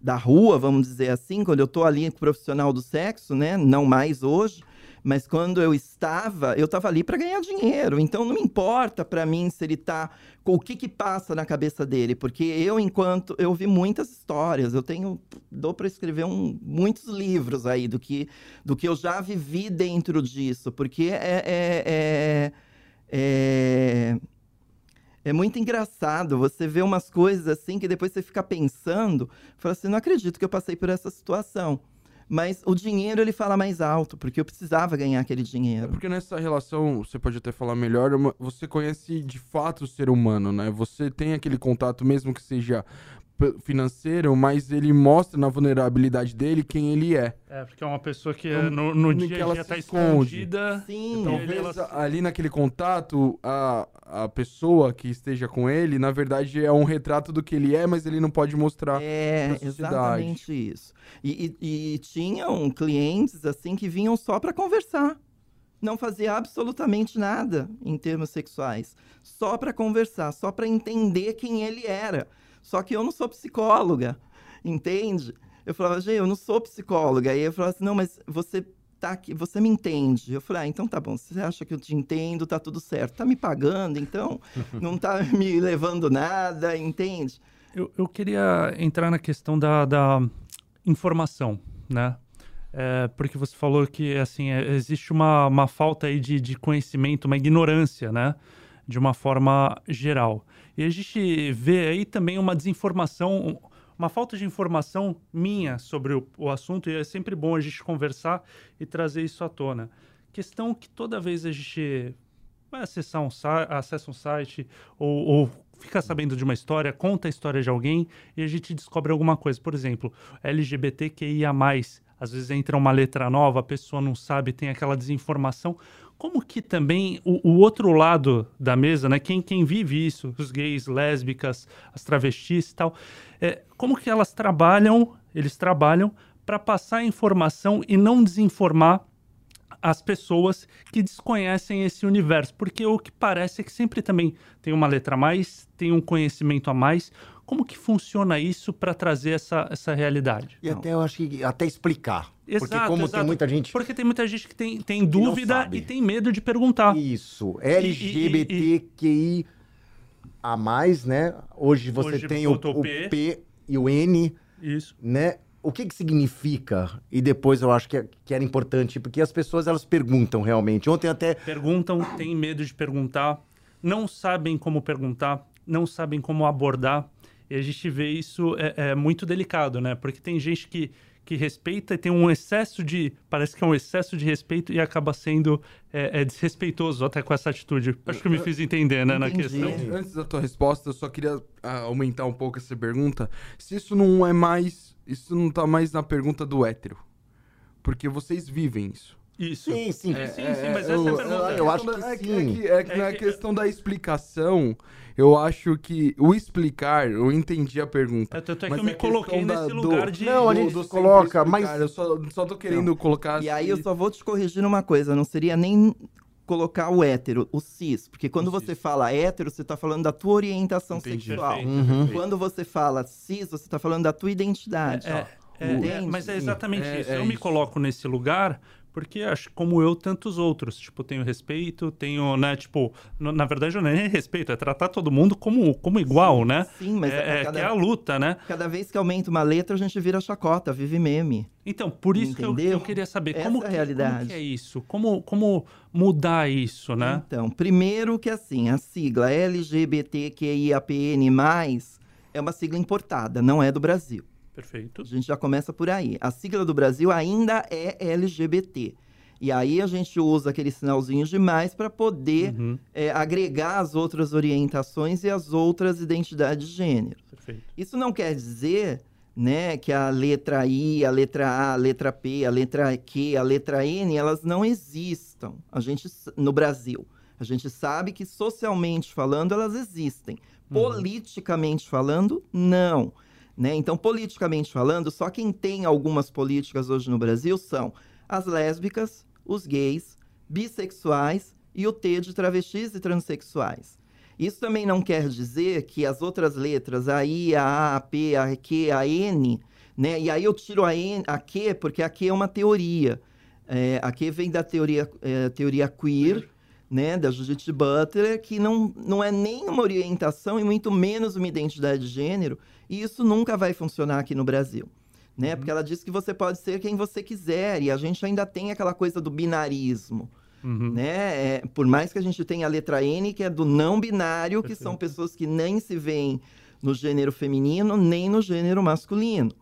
da rua, vamos dizer assim, quando eu tô ali com profissional do sexo, né? Não mais hoje, mas quando eu estava, eu estava ali para ganhar dinheiro. Então não importa para mim se ele tá o que que passa na cabeça dele, porque eu enquanto eu vi muitas histórias, eu tenho dou para escrever um, muitos livros aí do que, do que eu já vivi dentro disso, porque é, é, é, é, é muito engraçado você ver umas coisas assim que depois você fica pensando, fala assim, não acredito que eu passei por essa situação. Mas o dinheiro ele fala mais alto, porque eu precisava ganhar aquele É dinheiro. porque nessa relação, você pode até falar melhor, uma- você conhece de fato o ser humano, né? Você tem aquele contato, mesmo que seja financeiro, mas ele mostra na vulnerabilidade dele quem ele é. É, porque é uma pessoa que Então, no, no que dia a ela tá esconde. escondida. Sim, Então, Talvez ela- ali naquele contato, a, a pessoa que esteja com ele, na verdade, é um retrato do que ele é, mas ele não pode mostrar. É, exatamente isso. E, e- e tinham clientes assim que vinham só para conversar. Não fazia absolutamente nada em termos sexuais. Só para conversar, só para entender quem ele era. Só que eu não sou psicóloga, entende? Eu falava, gente, eu não sou psicóloga. Aí eu falava assim, não, mas você tá aqui, você me entende. Eu falei, ah, então tá bom, você acha que eu te entendo, tá tudo certo. Tá me pagando, então *laughs* não tá me levando nada, entende? Eu, eu queria entrar na questão da, da informação, né? É, porque você falou que assim é, existe uma, uma falta aí de, de conhecimento, uma ignorância, né? De uma forma geral. E a gente vê aí também uma desinformação, uma falta de informação minha sobre o, o assunto, e é sempre bom a gente conversar e trazer isso à tona. Questão que toda vez a gente vai acessar um site, acessa um site ou, ou fica sabendo de uma história, conta a história de alguém e a gente descobre alguma coisa. Por exemplo, LGBTQIA+, às vezes entra uma letra nova, a pessoa não sabe, tem aquela desinformação. Como que também o, o outro lado da mesa, né? Quem, quem vive isso, os gays, lésbicas, as travestis e tal, é, como que elas trabalham, eles trabalham para passar informação e não desinformar as pessoas que desconhecem esse universo, porque o que parece é que sempre também tem uma letra a mais, tem um conhecimento a mais. Como que funciona isso para trazer essa, essa realidade? E até eu acho que até explicar. porque Exato, como exato. tem muita gente. Porque tem muita gente que tem, tem dúvida e tem medo de perguntar. Isso. LGBTQI a mais, né? Hoje você Hoje tem o, o P. P e o N, Isso. né? O que que significa? E depois eu acho que, é- que era importante, porque as pessoas elas perguntam realmente. Ontem até Perguntam, têm medo de perguntar, não sabem como perguntar, não sabem como abordar. E a gente vê isso é, é muito delicado, né? Porque tem gente que, que respeita e tem um excesso de. Parece que é um excesso de respeito e acaba sendo é, é desrespeitoso até com essa atitude. Acho que eu me fiz entender, né, na questão. Antes, antes da tua resposta, eu só queria ah, aumentar um pouco essa pergunta. Se isso não é mais. Isso não tá mais na pergunta do hétero. Porque vocês vivem isso. Isso. Sim, sim. É, sim, sim, mas essa é a eu, pergunta. eu eu acho que é sim. É que, é que É na que- questão da explicação, eu acho que o explicar, eu entendi a pergunta. É, tanto é que Mas eu me coloquei da- nesse do- lugar de. Não, a do- gente do sempre coloca, explicar, mas- Eu só, só tô querendo colocar. E aí eu assim- só vou te corrigir numa coisa, não seria nem colocar o hétero, o cis, porque quando O você cis. fala hétero, você está falando da tua orientação Entendi. sexual. Perfeito, Uhum. perfeito. Quando você fala cis, você está falando da tua identidade. É, é, é, mas é exatamente É, isso. é eu me coloco nesse lugar porque acho como eu, tantos outros. Tipo, tenho respeito, tenho, né, tipo, na verdade eu nem respeito, é tratar todo mundo como, como igual, né? Sim, mas é, é, cada, que é a luta, né? cada vez que aumenta uma letra, a gente vira chacota, vive meme. Então, por isso que eu, eu queria saber Essa como, é que, realidade. como que é isso? Como, como mudar isso, né? Então, primeiro que assim, a sigla LGBTQIAPN+, é uma sigla importada, não é do Brasil. Perfeito. A gente já começa por aí. A sigla do Brasil ainda é LGBT. E aí a gente usa aquele sinalzinho de mais para poder Uhum, é, agregar as outras orientações e as outras identidades de gênero. perfeito. Isso não quer dizer né, que a letra I, a letra A, a letra P, a letra Q, a letra N, elas não existam a gente, no Brasil. A gente sabe que socialmente falando elas existem. Politicamente falando, não. Né? Então, politicamente falando, só quem tem algumas políticas hoje no Brasil são as lésbicas, os gays, bissexuais e o T de travestis e transexuais. Isso também não quer dizer que as outras letras, a I, a A, a P, a Q, a N, né? E aí eu tiro a, N, a Q porque a Q é uma teoria. É, a Q vem da teoria, é, teoria queer, né? Da Judith Butler, que não, não é nem uma orientação e muito menos uma identidade de gênero. E isso nunca vai funcionar aqui no Brasil. né? Porque ela diz que você pode ser quem você quiser e a gente ainda tem aquela coisa do binarismo. Uhum. Né? É, por mais que a gente tenha a letra N, que é do não binário, que são pessoas que nem se veem no gênero feminino nem no gênero masculino.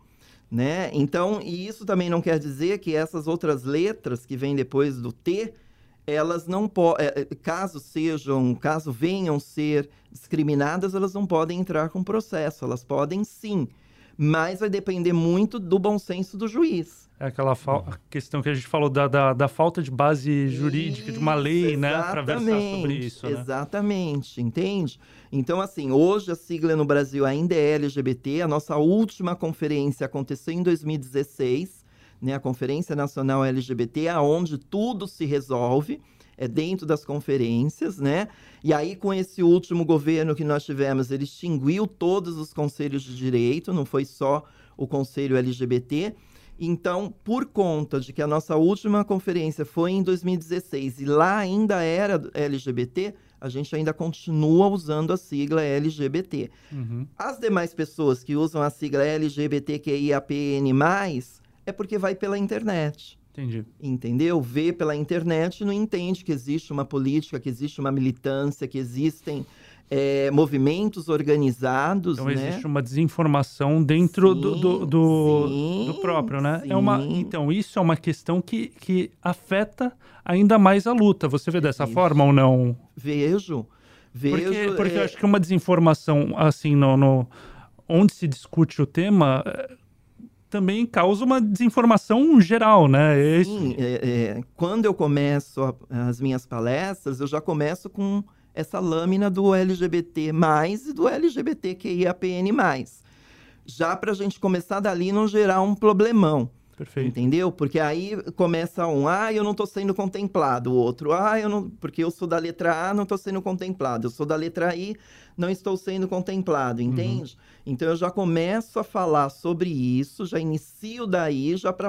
Né? Então, e isso também não quer dizer que essas outras letras que vêm depois do T, elas não podem, caso sejam, caso venham ser discriminadas, elas não podem entrar com processo, elas podem sim, mas vai depender muito do bom senso do juiz. É aquela questão que a gente falou da, da, da falta de base jurídica, de uma lei, Isso, né? Para versar sobre isso, né? Exatamente, entende? Então, assim, hoje a sigla no Brasil ainda é LGBT. A nossa última conferência aconteceu em 2016, né? A Conferência Nacional LGBT, aonde tudo se resolve. É dentro das conferências, né? E aí, com esse último governo que nós tivemos, ele extinguiu todos os conselhos de direito, não foi só o conselho LGBT. Então, por conta de que a nossa última conferência foi em 2016 e lá ainda era LGBT, a gente ainda continua usando a sigla LGBT. Uhum. As demais pessoas que usam a sigla LGBTQIAPN+, é porque vai pela internet. Entendi. Entendeu? Vê pela internet e não entende que existe uma política, que existe uma militância, que existem é, movimentos organizados, Então né? existe uma desinformação dentro do, do, do, Sim, do próprio, né? É uma, sim. então, isso é uma questão que, que afeta ainda mais a luta. Você vê dessa Isso. forma ou não? Vejo. Vejo. Porque, porque eu é, acho que uma desinformação, assim, no, no- onde se discute o tema, também causa uma desinformação geral, né? Esse- Sim, é, é, quando eu começo a- as minhas palestras, eu já começo com essa lâmina do LGBT+, e do LGBTQIAPN+. Já para a gente começar dali não gerar um problemão, Perfeito. entendeu? Porque aí começa um, ah, eu não estou sendo contemplado, o outro, ah, eu não, porque eu sou da letra A, não estou sendo contemplado, eu sou da letra I, não estou sendo contemplado, entende? Então eu já começo a falar sobre isso, já inicio daí, já para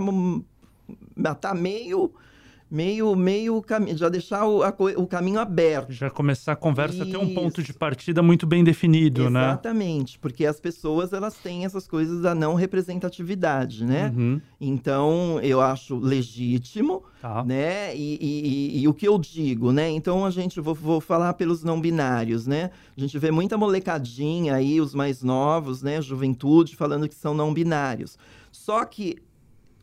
matar meio, meio, meio caminho, já deixar o, a o caminho aberto. Já começar a conversa ter um ponto de Isso. partida muito bem definido, né? Exatamente, porque as pessoas elas têm essas coisas da não representatividade, né? Uhum, Então eu acho legítimo, tá. né? E, e- e- e o que eu digo, né? Então a gente vou, vou falar pelos não binários, né? A gente vê muita molecadinha aí, os mais novos, né? Juventude falando que são não binários. Só que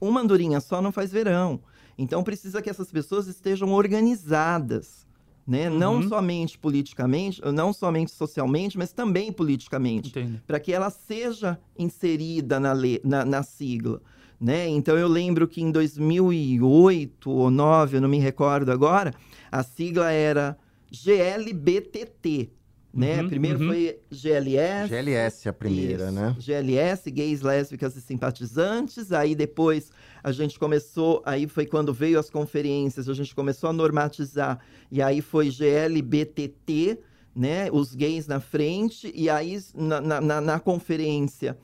uma andorinha só não faz verão. Então precisa que essas pessoas estejam organizadas, né? Não Uhum. somente politicamente, não somente socialmente, mas também politicamente para que ela seja inserida na, le- na, na sigla. Né? Então eu lembro que em 2008 ou 2009, eu não me recordo agora, a sigla era GLBTT. Né? Uhum, Primeiro uhum. foi GLS. GLS é a primeira, Isso, né? GLS, gays, lésbicas e simpatizantes. Aí depois a gente começou, aí foi quando veio as conferências, a gente começou a normatizar. E aí foi GLBTT, né? Os gays na frente. E aí na, na- na- conferência,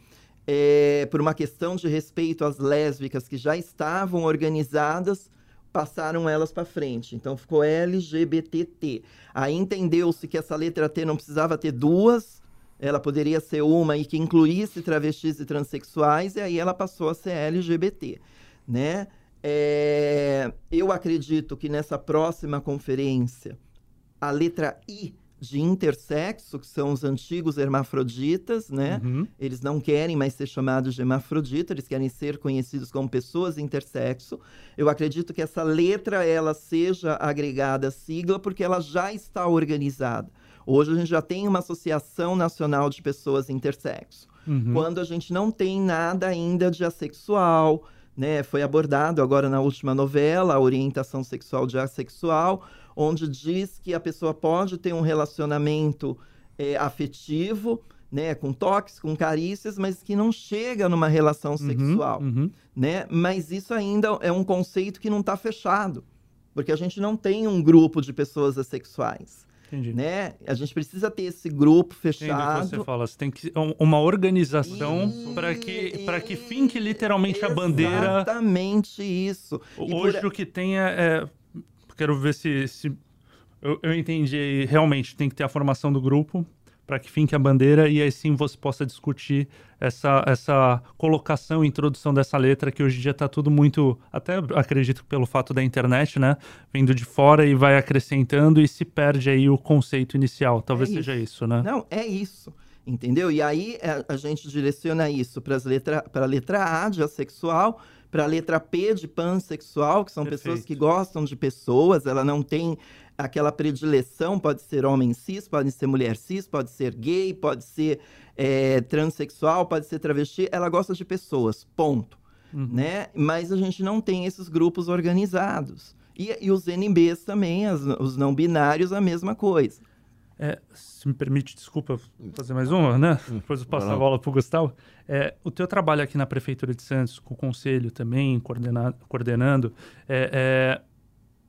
é, por uma questão de respeito às lésbicas que já estavam organizadas, passaram elas para frente. Então ficou LGBTT. Aí entendeu-se que essa letra T não precisava ter duas, ela poderia ser uma e que incluísse travestis e transexuais, e aí ela passou a ser LGBT, né? É, eu acredito que nessa próxima conferência, a letra I de intersexo, que são os antigos hermafroditas, né? Uhum. Eles não querem mais ser chamados de hermafrodita, eles querem ser conhecidos como pessoas intersexo. Eu acredito que essa letra ela seja agregada à sigla porque ela já está organizada. Hoje a gente já tem uma associação nacional de pessoas intersexo. Uhum. Quando a gente não tem nada ainda de assexual, né? Foi abordado agora na última novela a orientação sexual de assexual, onde diz que a pessoa pode ter um relacionamento eh, afetivo, né, com toques, com carícias, mas que não chega numa relação Uhum, sexual, uhum. né? Mas isso ainda é um conceito que não está fechado, porque a gente não tem um grupo de pessoas assexuais, Entendi. né? A gente precisa ter esse grupo Entendo o que fechado. você fala. Você tem que um- uma organização E- para que para que finque literalmente a bandeira. Exatamente isso. E por- Hoje o que tem é, é- quero ver se, se eu, eu entendi. Realmente tem que ter a formação do grupo para que finque a bandeira e aí sim você possa discutir essa, essa colocação, introdução dessa letra, que hoje em dia está tudo muito, até acredito pelo fato da internet, né, vindo de fora e vai acrescentando e se perde aí o conceito inicial. Talvez É seja isso, né? Não, é isso. Entendeu? E aí é, a, a gente direciona isso para letra, a letra A de assexual, para a letra P de pansexual, que são pessoas Perfeito. que gostam de pessoas, ela não tem aquela predileção, pode ser homem cis, pode ser mulher cis, pode ser gay, pode ser é, transexual, pode ser travesti, ela gosta de pessoas, ponto. Uhum. Né? Mas a gente não tem esses grupos organizados. E, e os NBs também, as- os não binários, a mesma coisa. É, se me permite, desculpa, fazer mais uma, né? Depois eu passo a bola para o Gustavo. É, o teu trabalho aqui na Prefeitura de Santos, com o Conselho também, coordena- coordenando, é, é,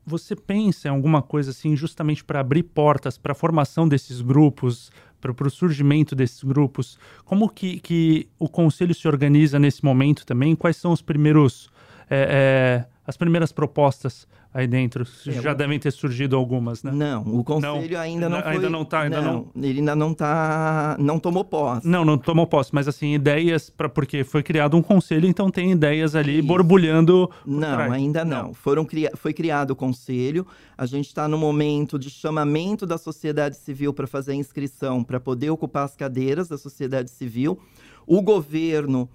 você pensa em alguma coisa assim, justamente para abrir portas para a formação desses grupos, para o surgimento desses grupos? Como que, que o Conselho se organiza nesse momento também? Quais são os primeiros... é, é, as primeiras propostas aí dentro? É, Já o- devem ter surgido algumas, né? Não, o conselho ainda não Ainda- foi... ainda não tá, ainda não- Ele ainda não tá... Não tomou posse. Não, não tomou posse, mas assim, ideias para porque foi criado um conselho, então tem ideias ali Isso. borbulhando. Não, trás. ainda não. Foram cria... Foi criado o conselho. A gente está no momento de chamamento da sociedade civil para fazer a inscrição, para poder ocupar as cadeiras da sociedade civil. O governo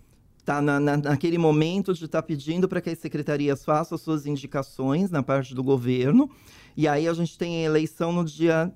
está na, na- naquele momento de estar pedindo para que as secretarias façam as suas indicações na parte do governo. E aí a gente tem a eleição no dia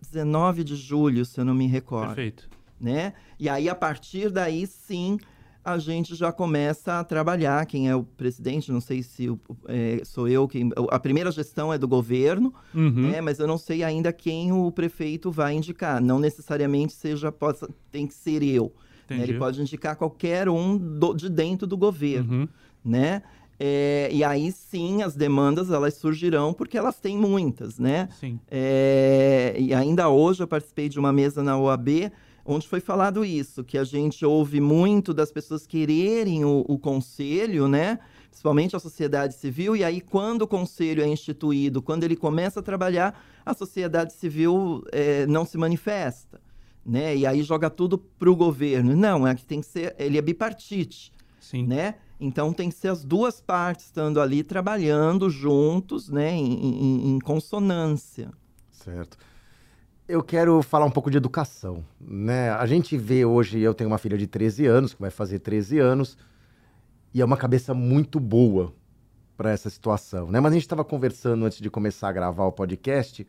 19 de julho, se eu não me recordo Perfeito. né? E aí, a partir daí, sim, a gente já começa a trabalhar. Quem é o presidente, não sei se é, sou eu quem. A primeira gestão é do governo, Uhum. né? Mas eu não sei ainda quem o prefeito vai indicar. Não necessariamente seja possa, tem que ser eu. Né? Ele pode indicar qualquer um do- de dentro do governo Uhum. né? É, e aí sim as demandas elas surgirão porque elas têm muitas, né? Sim. É, e ainda hoje eu participei de uma mesa na OAB onde foi falado isso, que a gente ouve muito das pessoas quererem o, o conselho, né? Principalmente a sociedade civil, e aí quando o conselho é instituído, quando ele começa a trabalhar, a sociedade civil é, não se manifesta, né? E aí joga tudo para o governo. Não, é que tem que ser, ele é bipartite Sim. né? Então tem que ser as duas partes estando ali trabalhando juntos, né? Em, em- em consonância. Certo. Eu quero falar um pouco de educação, né? A gente vê hoje, eu tenho uma filha de 13 anos, que vai fazer 13 anos, e é uma cabeça muito boa para essa situação, né? Mas a gente estava conversando antes de começar a gravar o podcast,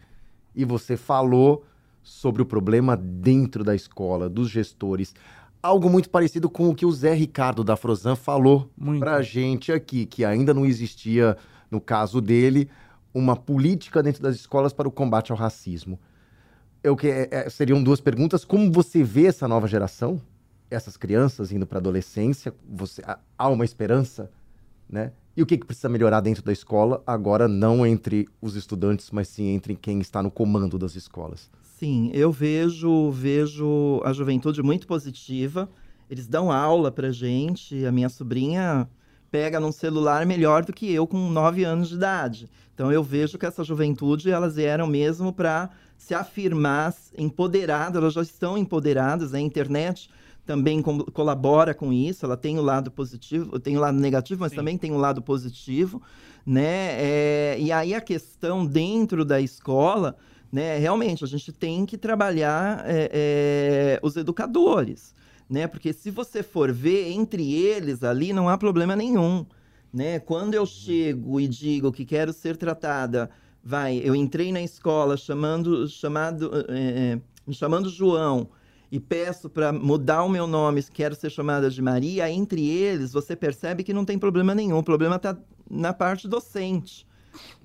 e você falou sobre o problema dentro da escola, dos gestores. Algo muito parecido com o que o Zé Ricardo da Frosan falou Muito. pra gente aqui, que ainda não existia, no caso dele, uma política dentro das escolas para o combate ao racismo. Eu que, é, é, seriam duas perguntas. Como você vê essa nova geração? Essas crianças indo para a adolescência? Você, há- há uma esperança? Né? E o que, que precisa melhorar dentro da escola, agora não entre os estudantes, mas sim entre quem está no comando das escolas? Sim, eu vejo, vejo a juventude muito positiva. Eles dão aula pra gente. A minha sobrinha pega num celular melhor do que eu com 9 anos de idade. Então eu vejo que essa juventude, elas vieram mesmo para se afirmar empoderadas, elas já estão empoderadas, a internet também com- colabora com isso, ela tem o lado positivo, tem o lado negativo, mas Sim. também tem o lado positivo, né? É, e aí a questão dentro da escola, né? Realmente a gente tem que trabalhar é, é, os educadores, né? Porque se você for ver entre eles ali não há problema nenhum, né? Quando eu chego e digo que quero ser tratada, vai, eu entrei na escola chamando, chamado, é, me chamando João e peço para mudar o meu nome, quero ser chamada de Maria, entre eles você percebe que não tem problema nenhum. O problema está na parte docente,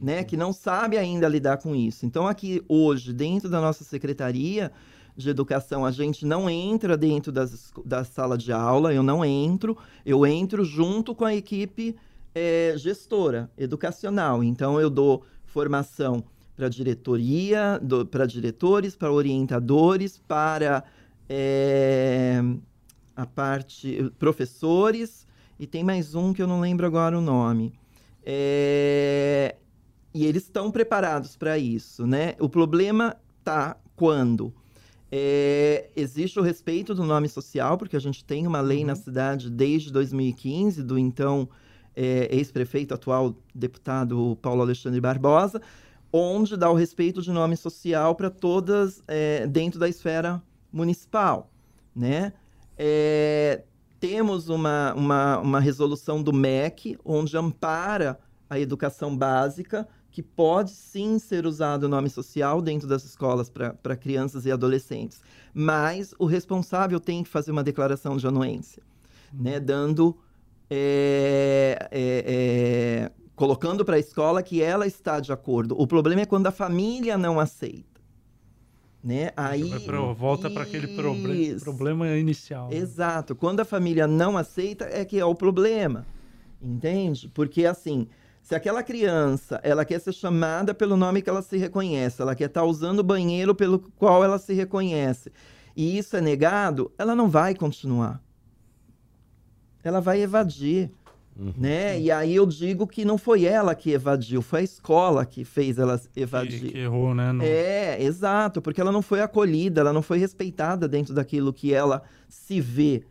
né? Que não sabe ainda lidar com isso. Então, aqui hoje, dentro da nossa secretaria de educação, a gente não entra dentro das, da sala de aula, eu não entro, eu entro junto com a equipe eh, gestora, educacional. Então, eu dou formação para diretoria, para diretores, para orientadores, para eh, a parte professores e tem mais um que eu não lembro agora o nome. É, E eles estão preparados para isso, né? O problema tá quando É, existe o respeito do nome social, porque a gente tem uma lei Uhum. na cidade desde 2015, do então é, ex-prefeito, atual deputado Paulo Alexandre Barbosa, onde dá o respeito de nome social para todas é, dentro da esfera municipal, né? É, temos uma, uma, uma resolução do MEC, onde ampara a educação básica, que pode sim ser usado o nome social dentro das escolas para crianças e adolescentes. Mas o responsável tem que fazer uma declaração de anuência, né? Dando. é, é, é, colocando para a escola que ela está de acordo. O problema é quando a família não aceita. Né? Aí, volta para aquele proble problema inicial. né? Exato. Quando a família não aceita, é que é o problema. Entende? Porque, assim, se aquela criança, ela quer ser chamada pelo nome que ela se reconhece, ela quer estar usando o banheiro pelo qual ela se reconhece, e isso é negado, ela não vai continuar. Ela vai evadir. Né? E aí eu digo que não foi ela que evadiu, foi a escola que fez ela Que, evadir. que errou, né? no- É, exato, porque ela não foi acolhida, ela não foi respeitada dentro daquilo que ela se vê,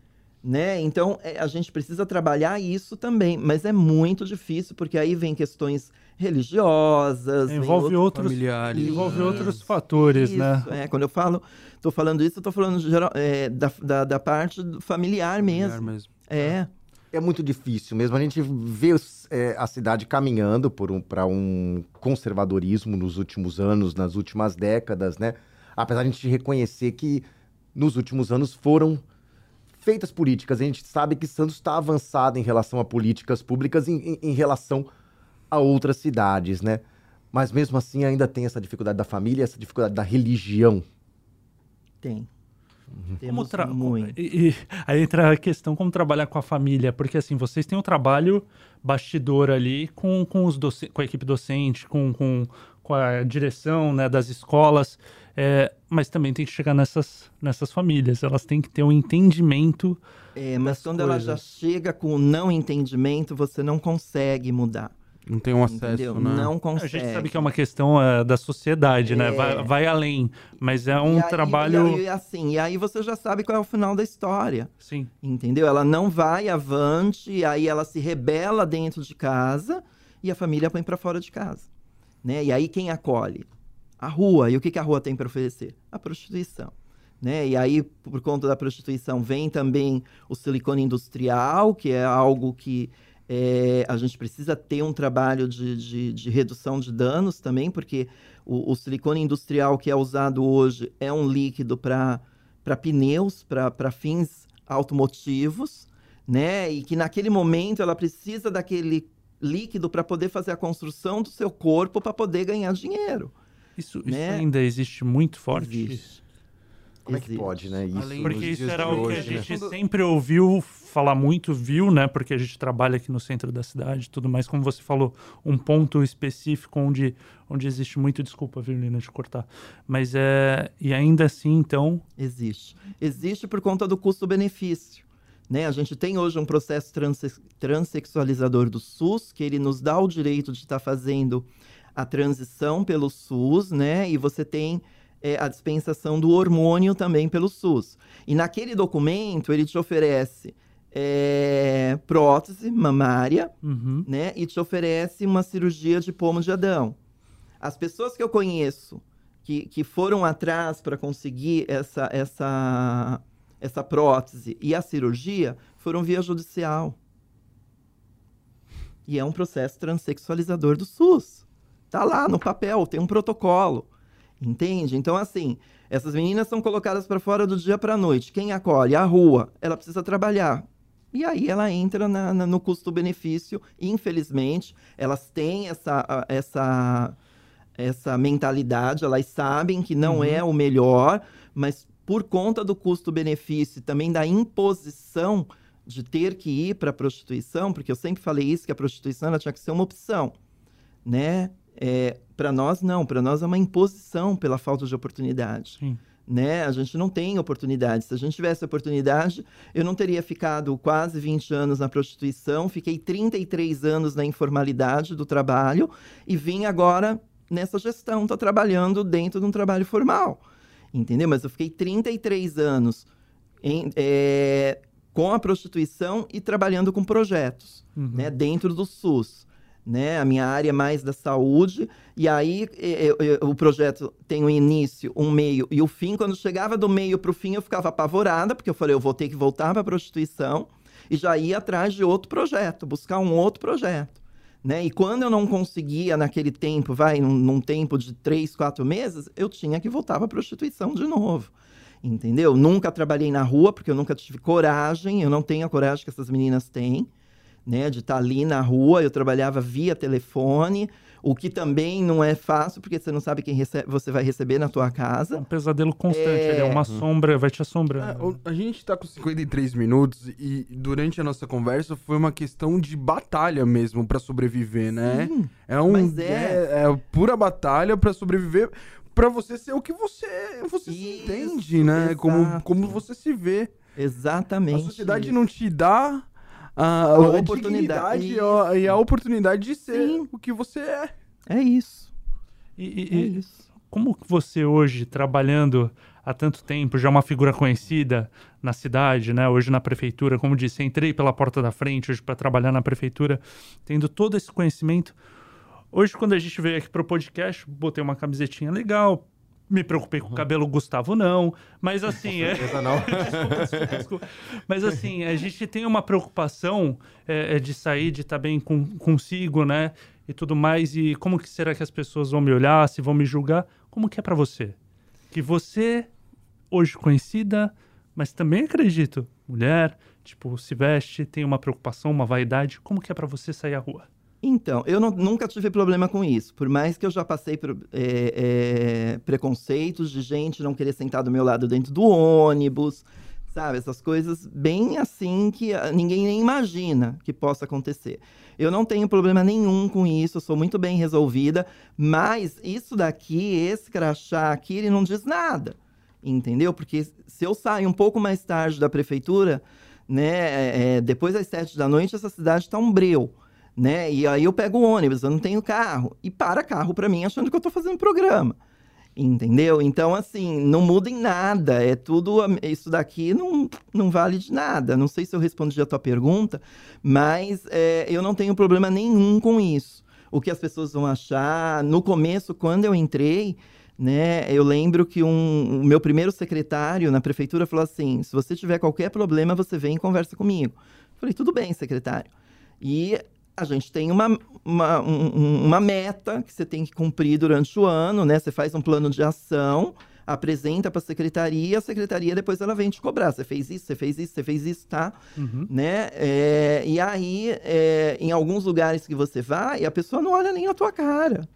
né? Então, é, a gente precisa trabalhar isso também, mas é muito difícil, porque aí vem questões religiosas, Envolve outro- outros, familiares. envolve É. outros fatores, né? Isso, É, quando eu falo, tô falando isso, eu tô falando geral, é, da, da, da parte familiar mesmo. Familiar mesmo. É, É muito difícil mesmo. A gente vê é, a cidade caminhando por um, para um conservadorismo nos últimos anos, nas últimas décadas, né? Apesar de a gente reconhecer que nos últimos anos foram feitas políticas. A gente sabe que Santos está avançado em relação a políticas públicas em, em- em relação a outras cidades, né? Mas mesmo assim ainda tem essa dificuldade da família, essa dificuldade da religião. tem. Como Temos tra- muito. E, e aí entra a questão como trabalhar com a família, porque assim, vocês têm um trabalho bastidor ali com, com, os doce- com a equipe docente, com, com, com a direção né, das escolas, é, mas também tem que chegar nessas, nessas famílias, elas têm que ter um entendimento. É, mas quando ela já coisas. chega com o não entendimento, você não consegue mudar. Não tem um acesso, Entendeu? né? Não A consegue. gente sabe que é uma questão é, da sociedade, né? É. Vai, vai além, mas é um E aí- trabalho. E aí, assim, e aí você já sabe qual é o final da história. Sim. Entendeu? Ela não vai avante, e aí ela se rebela dentro de casa e a família põe pra fora de casa. Né? E aí quem acolhe? A rua. E o que, que a rua tem para oferecer? A prostituição. Né? E aí, por conta da prostituição, vem também o silicone industrial, que é algo que é, a gente precisa ter um trabalho de, de, de redução de danos também, porque o, o silicone industrial que é usado hoje é um líquido para pneus, para fins automotivos, né? E que naquele momento ela precisa daquele líquido para poder fazer a construção do seu corpo para poder ganhar dinheiro. Isso, isso Né? ainda existe muito forte. Existe. Como é que Existe. pode, né? Isso Além- Porque isso era o que a hoje, né? gente sempre ouviu falar muito, viu, né? Porque a gente trabalha aqui no centro da cidade tudo mais. Como você falou, um ponto específico onde, onde existe muito. Desculpa, viu, Lina, de cortar. Mas é. E ainda assim, então. Existe. Existe por conta do custo-benefício. Né? A gente tem hoje um processo transe- transexualizador do SUS, que ele nos dá o direito de estar fazendo a transição pelo SUS, né? E você tem é, a dispensação do hormônio também pelo SUS. E naquele documento, ele te oferece é, prótese mamária, Uhum. né? E te oferece uma cirurgia de pomo de Adão. As pessoas que eu conheço que, que foram atrás para conseguir essa, essa, essa prótese e a cirurgia foram via judicial. E é um processo transexualizador do SUS. Tá lá no papel, tem um protocolo. Entende? Então, assim, essas meninas são colocadas para fora do dia para a noite. Quem acolhe? A rua. Ela precisa trabalhar. E aí ela entra na- na- no custo-benefício. Infelizmente, elas têm essa, essa, essa mentalidade, elas sabem que não Uhum. é o melhor, mas por conta do custo-benefício e também da imposição de ter que ir para a prostituição, porque eu sempre falei isso, que a prostituição ela tinha que ser uma opção, né? É, para nós, não. Para nós é uma imposição pela falta de oportunidade Sim. Né? A gente não tem oportunidade. Se a gente tivesse oportunidade, eu não teria ficado quase 20 anos na prostituição, fiquei 33 anos na informalidade do trabalho e vim agora nessa gestão, tô trabalhando dentro de um trabalho formal. entendeu? Mas eu fiquei 33 anos em, é, com a prostituição e trabalhando com projetos, Uhum. né, dentro do SUS. Né, a minha área é mais da saúde, e aí é, é, o projeto tem um início, um meio e o fim. Quando chegava do meio para o fim, eu ficava apavorada, porque eu falei, eu vou ter que voltar para a prostituição e já ia atrás de outro projeto, buscar um outro projeto. Né? E quando eu não conseguia naquele tempo, vai, num, num tempo de três, quatro meses, eu tinha que voltar para a prostituição de novo. Entendeu? Nunca trabalhei na rua, porque eu nunca tive coragem, eu não tenho a coragem que essas meninas têm, né? De estar ali na rua, eu trabalhava via telefone, o que também não é fácil, porque você não sabe quem recebe, você vai receber na tua É um casa. pesadelo constante, É. ele é uma sombra, vai te assombrando. É, o- a gente tá com 53 minutos e durante a nossa conversa foi uma questão de batalha mesmo pra sobreviver, né? Sim, É um mas é, é. é pura batalha pra sobreviver, pra você ser o que você você se Isso, entende, né? Como exato. como você se vê. exatamente. A sociedade isso. não te dá a, a oportunidade. e a- e a oportunidade de ser Sim. o que você é. É isso. E, e- É isso. como você hoje, trabalhando há tanto tempo, já é uma figura conhecida na cidade, né? Hoje na prefeitura, como disse, entrei pela porta da frente hoje para trabalhar na prefeitura, tendo todo esse conhecimento. Hoje, quando a gente veio aqui pro podcast, botei uma camisetinha legal, me preocupei com o cabelo, Gustavo não, mas assim, é... Não. *laughs* desculpa, desculpa, desculpa. Mas assim, a gente tem uma preocupação é, é, de sair, de estar bem com, consigo, né? E tudo mais. E como que será que as pessoas vão me olhar, se vão me julgar? Como que é pra você? Que você, hoje conhecida, mas também acredito, mulher, tipo, se veste, tem uma preocupação, uma vaidade. Como que é pra você sair à rua? Então, eu não- nunca tive problema com isso. Por mais que eu já passei por é, é, preconceitos de gente não querer sentar do meu lado dentro do ônibus, sabe? Essas coisas bem assim que ah, ninguém nem imagina que possa acontecer. Eu não tenho problema nenhum com isso, eu sou muito bem resolvida, mas isso daqui, esse crachá aqui, ele não diz nada, entendeu? Porque se eu sair um pouco mais tarde da prefeitura, né, é, depois das sete da noite, essa cidade está um breu né? E aí eu pego o ônibus, eu não tenho carro. E para carro para mim achando que eu tô fazendo programa. Entendeu? Então, assim, não muda em nada. É tudo. Isso daqui não, não vale de nada. Não sei se eu respondi a tua pergunta, mas é, eu não tenho problema nenhum com isso. O que as pessoas vão achar. No começo, quando eu entrei, né, eu lembro que um, o meu primeiro secretário na prefeitura falou assim: se você tiver qualquer problema, você vem e conversa comigo. Eu falei, tudo bem, secretário. E a gente tem uma, uma, um- um- uma meta que você tem que cumprir durante o ano, né? Você faz um plano de ação, apresenta para a secretaria, a secretaria depois ela vem te cobrar. Você fez isso, você fez isso, você fez isso, tá? Uhum. Né? É, e aí, é, em alguns lugares que você vai, a pessoa não olha nem na tua cara.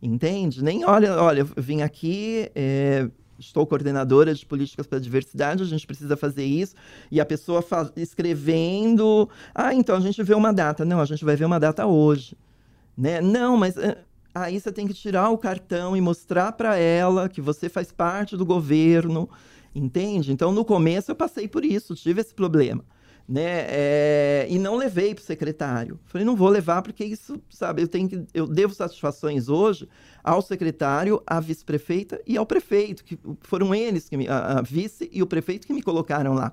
Entende? Nem olha, olha, eu vim aqui, é, estou coordenadora de políticas para a diversidade, a gente precisa fazer isso. E a pessoa fa- escrevendo, ah, então a gente vê uma data. Não, a gente vai ver uma data hoje. Né? Não, mas eh, aí você tem que tirar o cartão e mostrar para ela que você faz parte do governo, entende? Então, no começo eu passei por isso, tive esse problema. Né? É, e não levei para o secretário. Falei, não vou levar porque isso, sabe, eu tenho que, eu devo satisfações hoje ao secretário, à vice-prefeita e ao prefeito, que foram eles que me, a, a vice e o prefeito que me colocaram lá.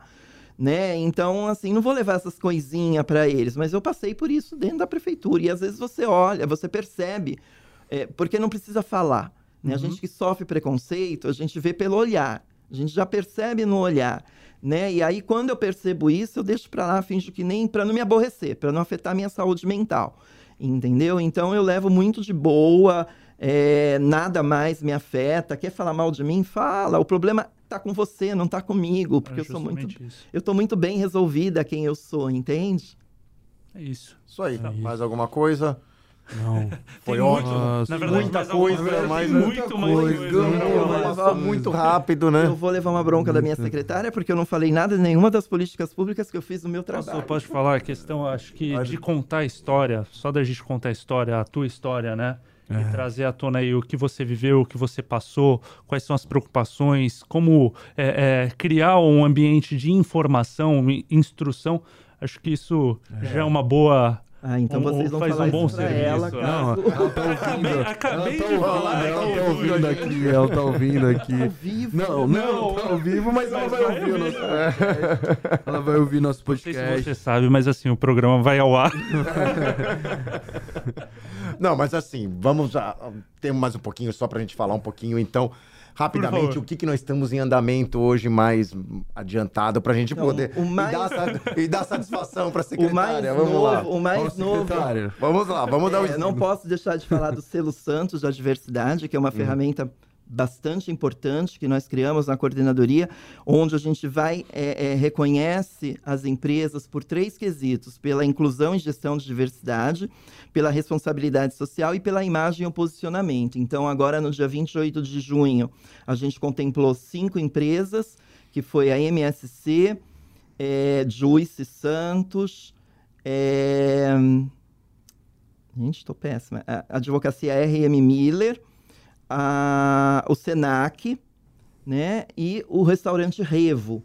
Né? Então, assim, não vou levar essas coisinhas para eles, mas eu passei por isso dentro da prefeitura. E às vezes você olha, você percebe, é, porque não precisa falar. Né? A Uhum. gente que sofre preconceito, a gente vê pelo olhar. A gente já percebe no olhar, né? E aí quando eu percebo isso, eu deixo para lá, finjo que nem para não me aborrecer, para não afetar minha saúde mental, entendeu? Então eu levo muito de boa, é, nada mais me afeta. Quer falar mal de mim? Fala. O problema tá com você, não tá comigo, porque É eu sou muito, isso. eu tô muito bem resolvida quem eu sou, entende? É isso. Isso aí. É isso. Mais alguma coisa? Não. *laughs* Foi ótimo. Nossa, Na verdade, muita mais alguma coisa, mais tem muita muito mais coisa. coisa. Não, né? eu vou Passou levar- muito rápido, né? Eu vou levar uma bronca da minha secretária porque eu não falei nada de nenhuma das políticas públicas que eu fiz no meu Posso, trabalho. posso falar a questão, acho que Pode. de contar a história, só da gente contar a história, a tua história, né? É. E trazer à tona aí o que você viveu, o que você passou, quais são as preocupações, como é, é, criar um ambiente de informação, instrução. Acho que isso já é uma boa Ah, então Um- vocês vão faz falar um bom isso pra serviço, ela, ó. caso... ela tá ouvindo. Acabei ela de tá falar, ouvindo, ela tá tá ouvindo aqui, ela tá ouvindo aqui. Ao vivo. Não, não, tá ao vivo, mas ela Mas vai vai ouvir o nosso podcast. Ela vai ouvir nosso Não sei se podcast. você sabe, mas assim, o programa vai ao ar. *laughs* Não, mas assim, vamos já. Temos mais um pouquinho só pra gente falar um pouquinho, então. Rapidamente, o que, que nós estamos em andamento hoje mais adiantado pra gente Então, poder. o mais- e, dar, e dar satisfação *laughs* O mais secretária. vamos lá. novo, o mais novo. Vamos lá, vamos dar o É, não posso deixar de falar do selo Santos da Diversidade, que é uma ferramenta bastante importante que nós criamos na coordenadoria, onde a gente vai é, é, reconhece as empresas por três quesitos: pela inclusão e gestão de diversidade, pela responsabilidade social e pela imagem e posicionamento. Então, agora no dia 28 de junho, a gente contemplou cinco empresas, que foi a MSC, é, Juice Santos, é, Gente, estou péssima. A advocacia RM Miller, a- o Senac, né? E o restaurante Revo.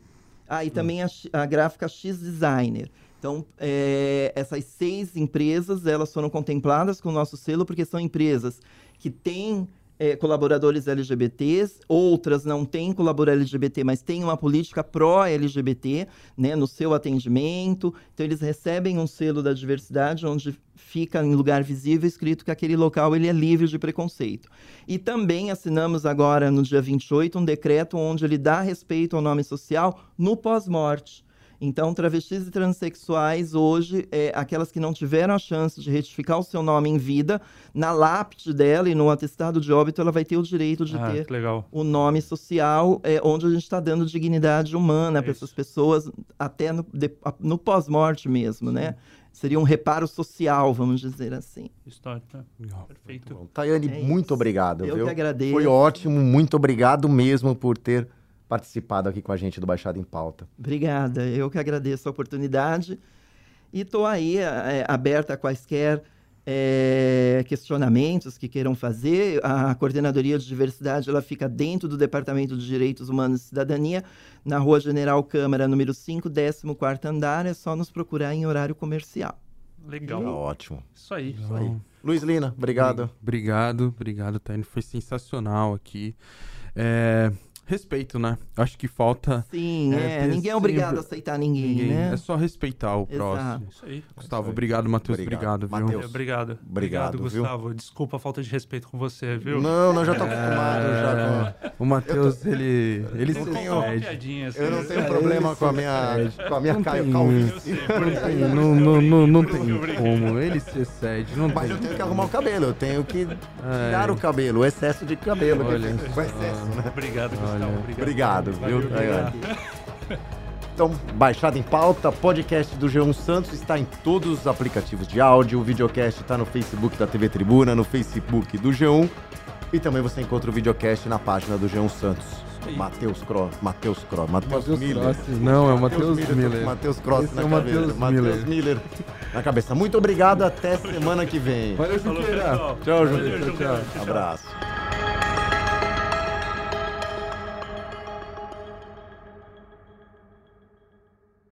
Ah, e também a, a gráfica X Designer. Então, é, essas seis empresas, elas foram contempladas com o nosso selo, porque são empresas que têm é, colaboradores LGBTs, outras não têm colaborador LGBT, mas têm uma política pró-LGBT, né, no seu atendimento. Então, eles recebem um selo da diversidade, onde fica em lugar visível escrito que aquele local ele é livre de preconceito. E também assinamos agora, no dia 28, um decreto onde ele dá respeito ao nome social no pós-morte. Então, travestis e transexuais, hoje, é, aquelas que não tiveram a chance de retificar o seu nome em vida, na lápide dela e no atestado de óbito, ela vai ter o direito de Ah, ter o nome social, é, onde a gente está dando dignidade humana É para essas pessoas, até no, no pós-morte mesmo, né? Seria um reparo social, vamos dizer assim. Histórica. Perfeito. Tayane, É muito obrigado. Eu viu? que agradeço. Foi ótimo, muito obrigado mesmo por ter participado aqui com a gente do Baixada em Pauta. Obrigada, eu que agradeço a oportunidade e estou aí é, aberta a quaisquer é, questionamentos que queiram fazer. A Coordenadoria de Diversidade ela fica dentro do Departamento de Direitos Humanos e Cidadania, na Rua General Câmara, número 5, 14º andar. É só nos procurar em horário comercial. Legal. Tá ótimo. Isso aí. Isso aí. Luiz Lina, obrigado. Obrigado, obrigado, Taine. Foi sensacional aqui. É, Respeito, né? Acho que falta. Sim, É, é, ninguém é obrigado sempre- a aceitar ninguém, ninguém. né? É só respeitar o Exato. próximo. Isso aí. Gustavo, obrigado, Matheus. Obrigado. Obrigado, viu? Matheus. Obrigado. Obrigado, viu? Gustavo. Desculpa a falta de respeito com você, viu? Não, nós já estamos acostumados já com... O Matheus, ele, ele Vou se uma excede. piadinha, assim. Eu não tenho problema com a minha, com a minha Não ca- tem calvície. Não, não, não, não tem como. Ele se excede. Não Mas tem. eu tenho que arrumar o cabelo, eu tenho que É. tirar o cabelo, o excesso de cabelo. *laughs* só. excesso, né? Obrigado, Gustavo. Olha, Obrigado. Obrigado, Valeu, viu? obrigado. Então, Baixada em Pauta, podcast do G1 Santos está em todos os aplicativos de áudio, o videocast está no Facebook da TV Tribuna, no Facebook do G1 e também você encontra o videocast na página do G1 Santos. Matheus Cross, Matheus Cross, Matheus Matheus Miller. Cross. Não, é o Matheus Miller. Matheus Cross Esse na é cabeça. Matheus Miller. Na cabeça. Muito obrigado, até semana que vem. Valeu, pessoal. Tchau, Valeu, Juqueira. Juqueira. Abraço.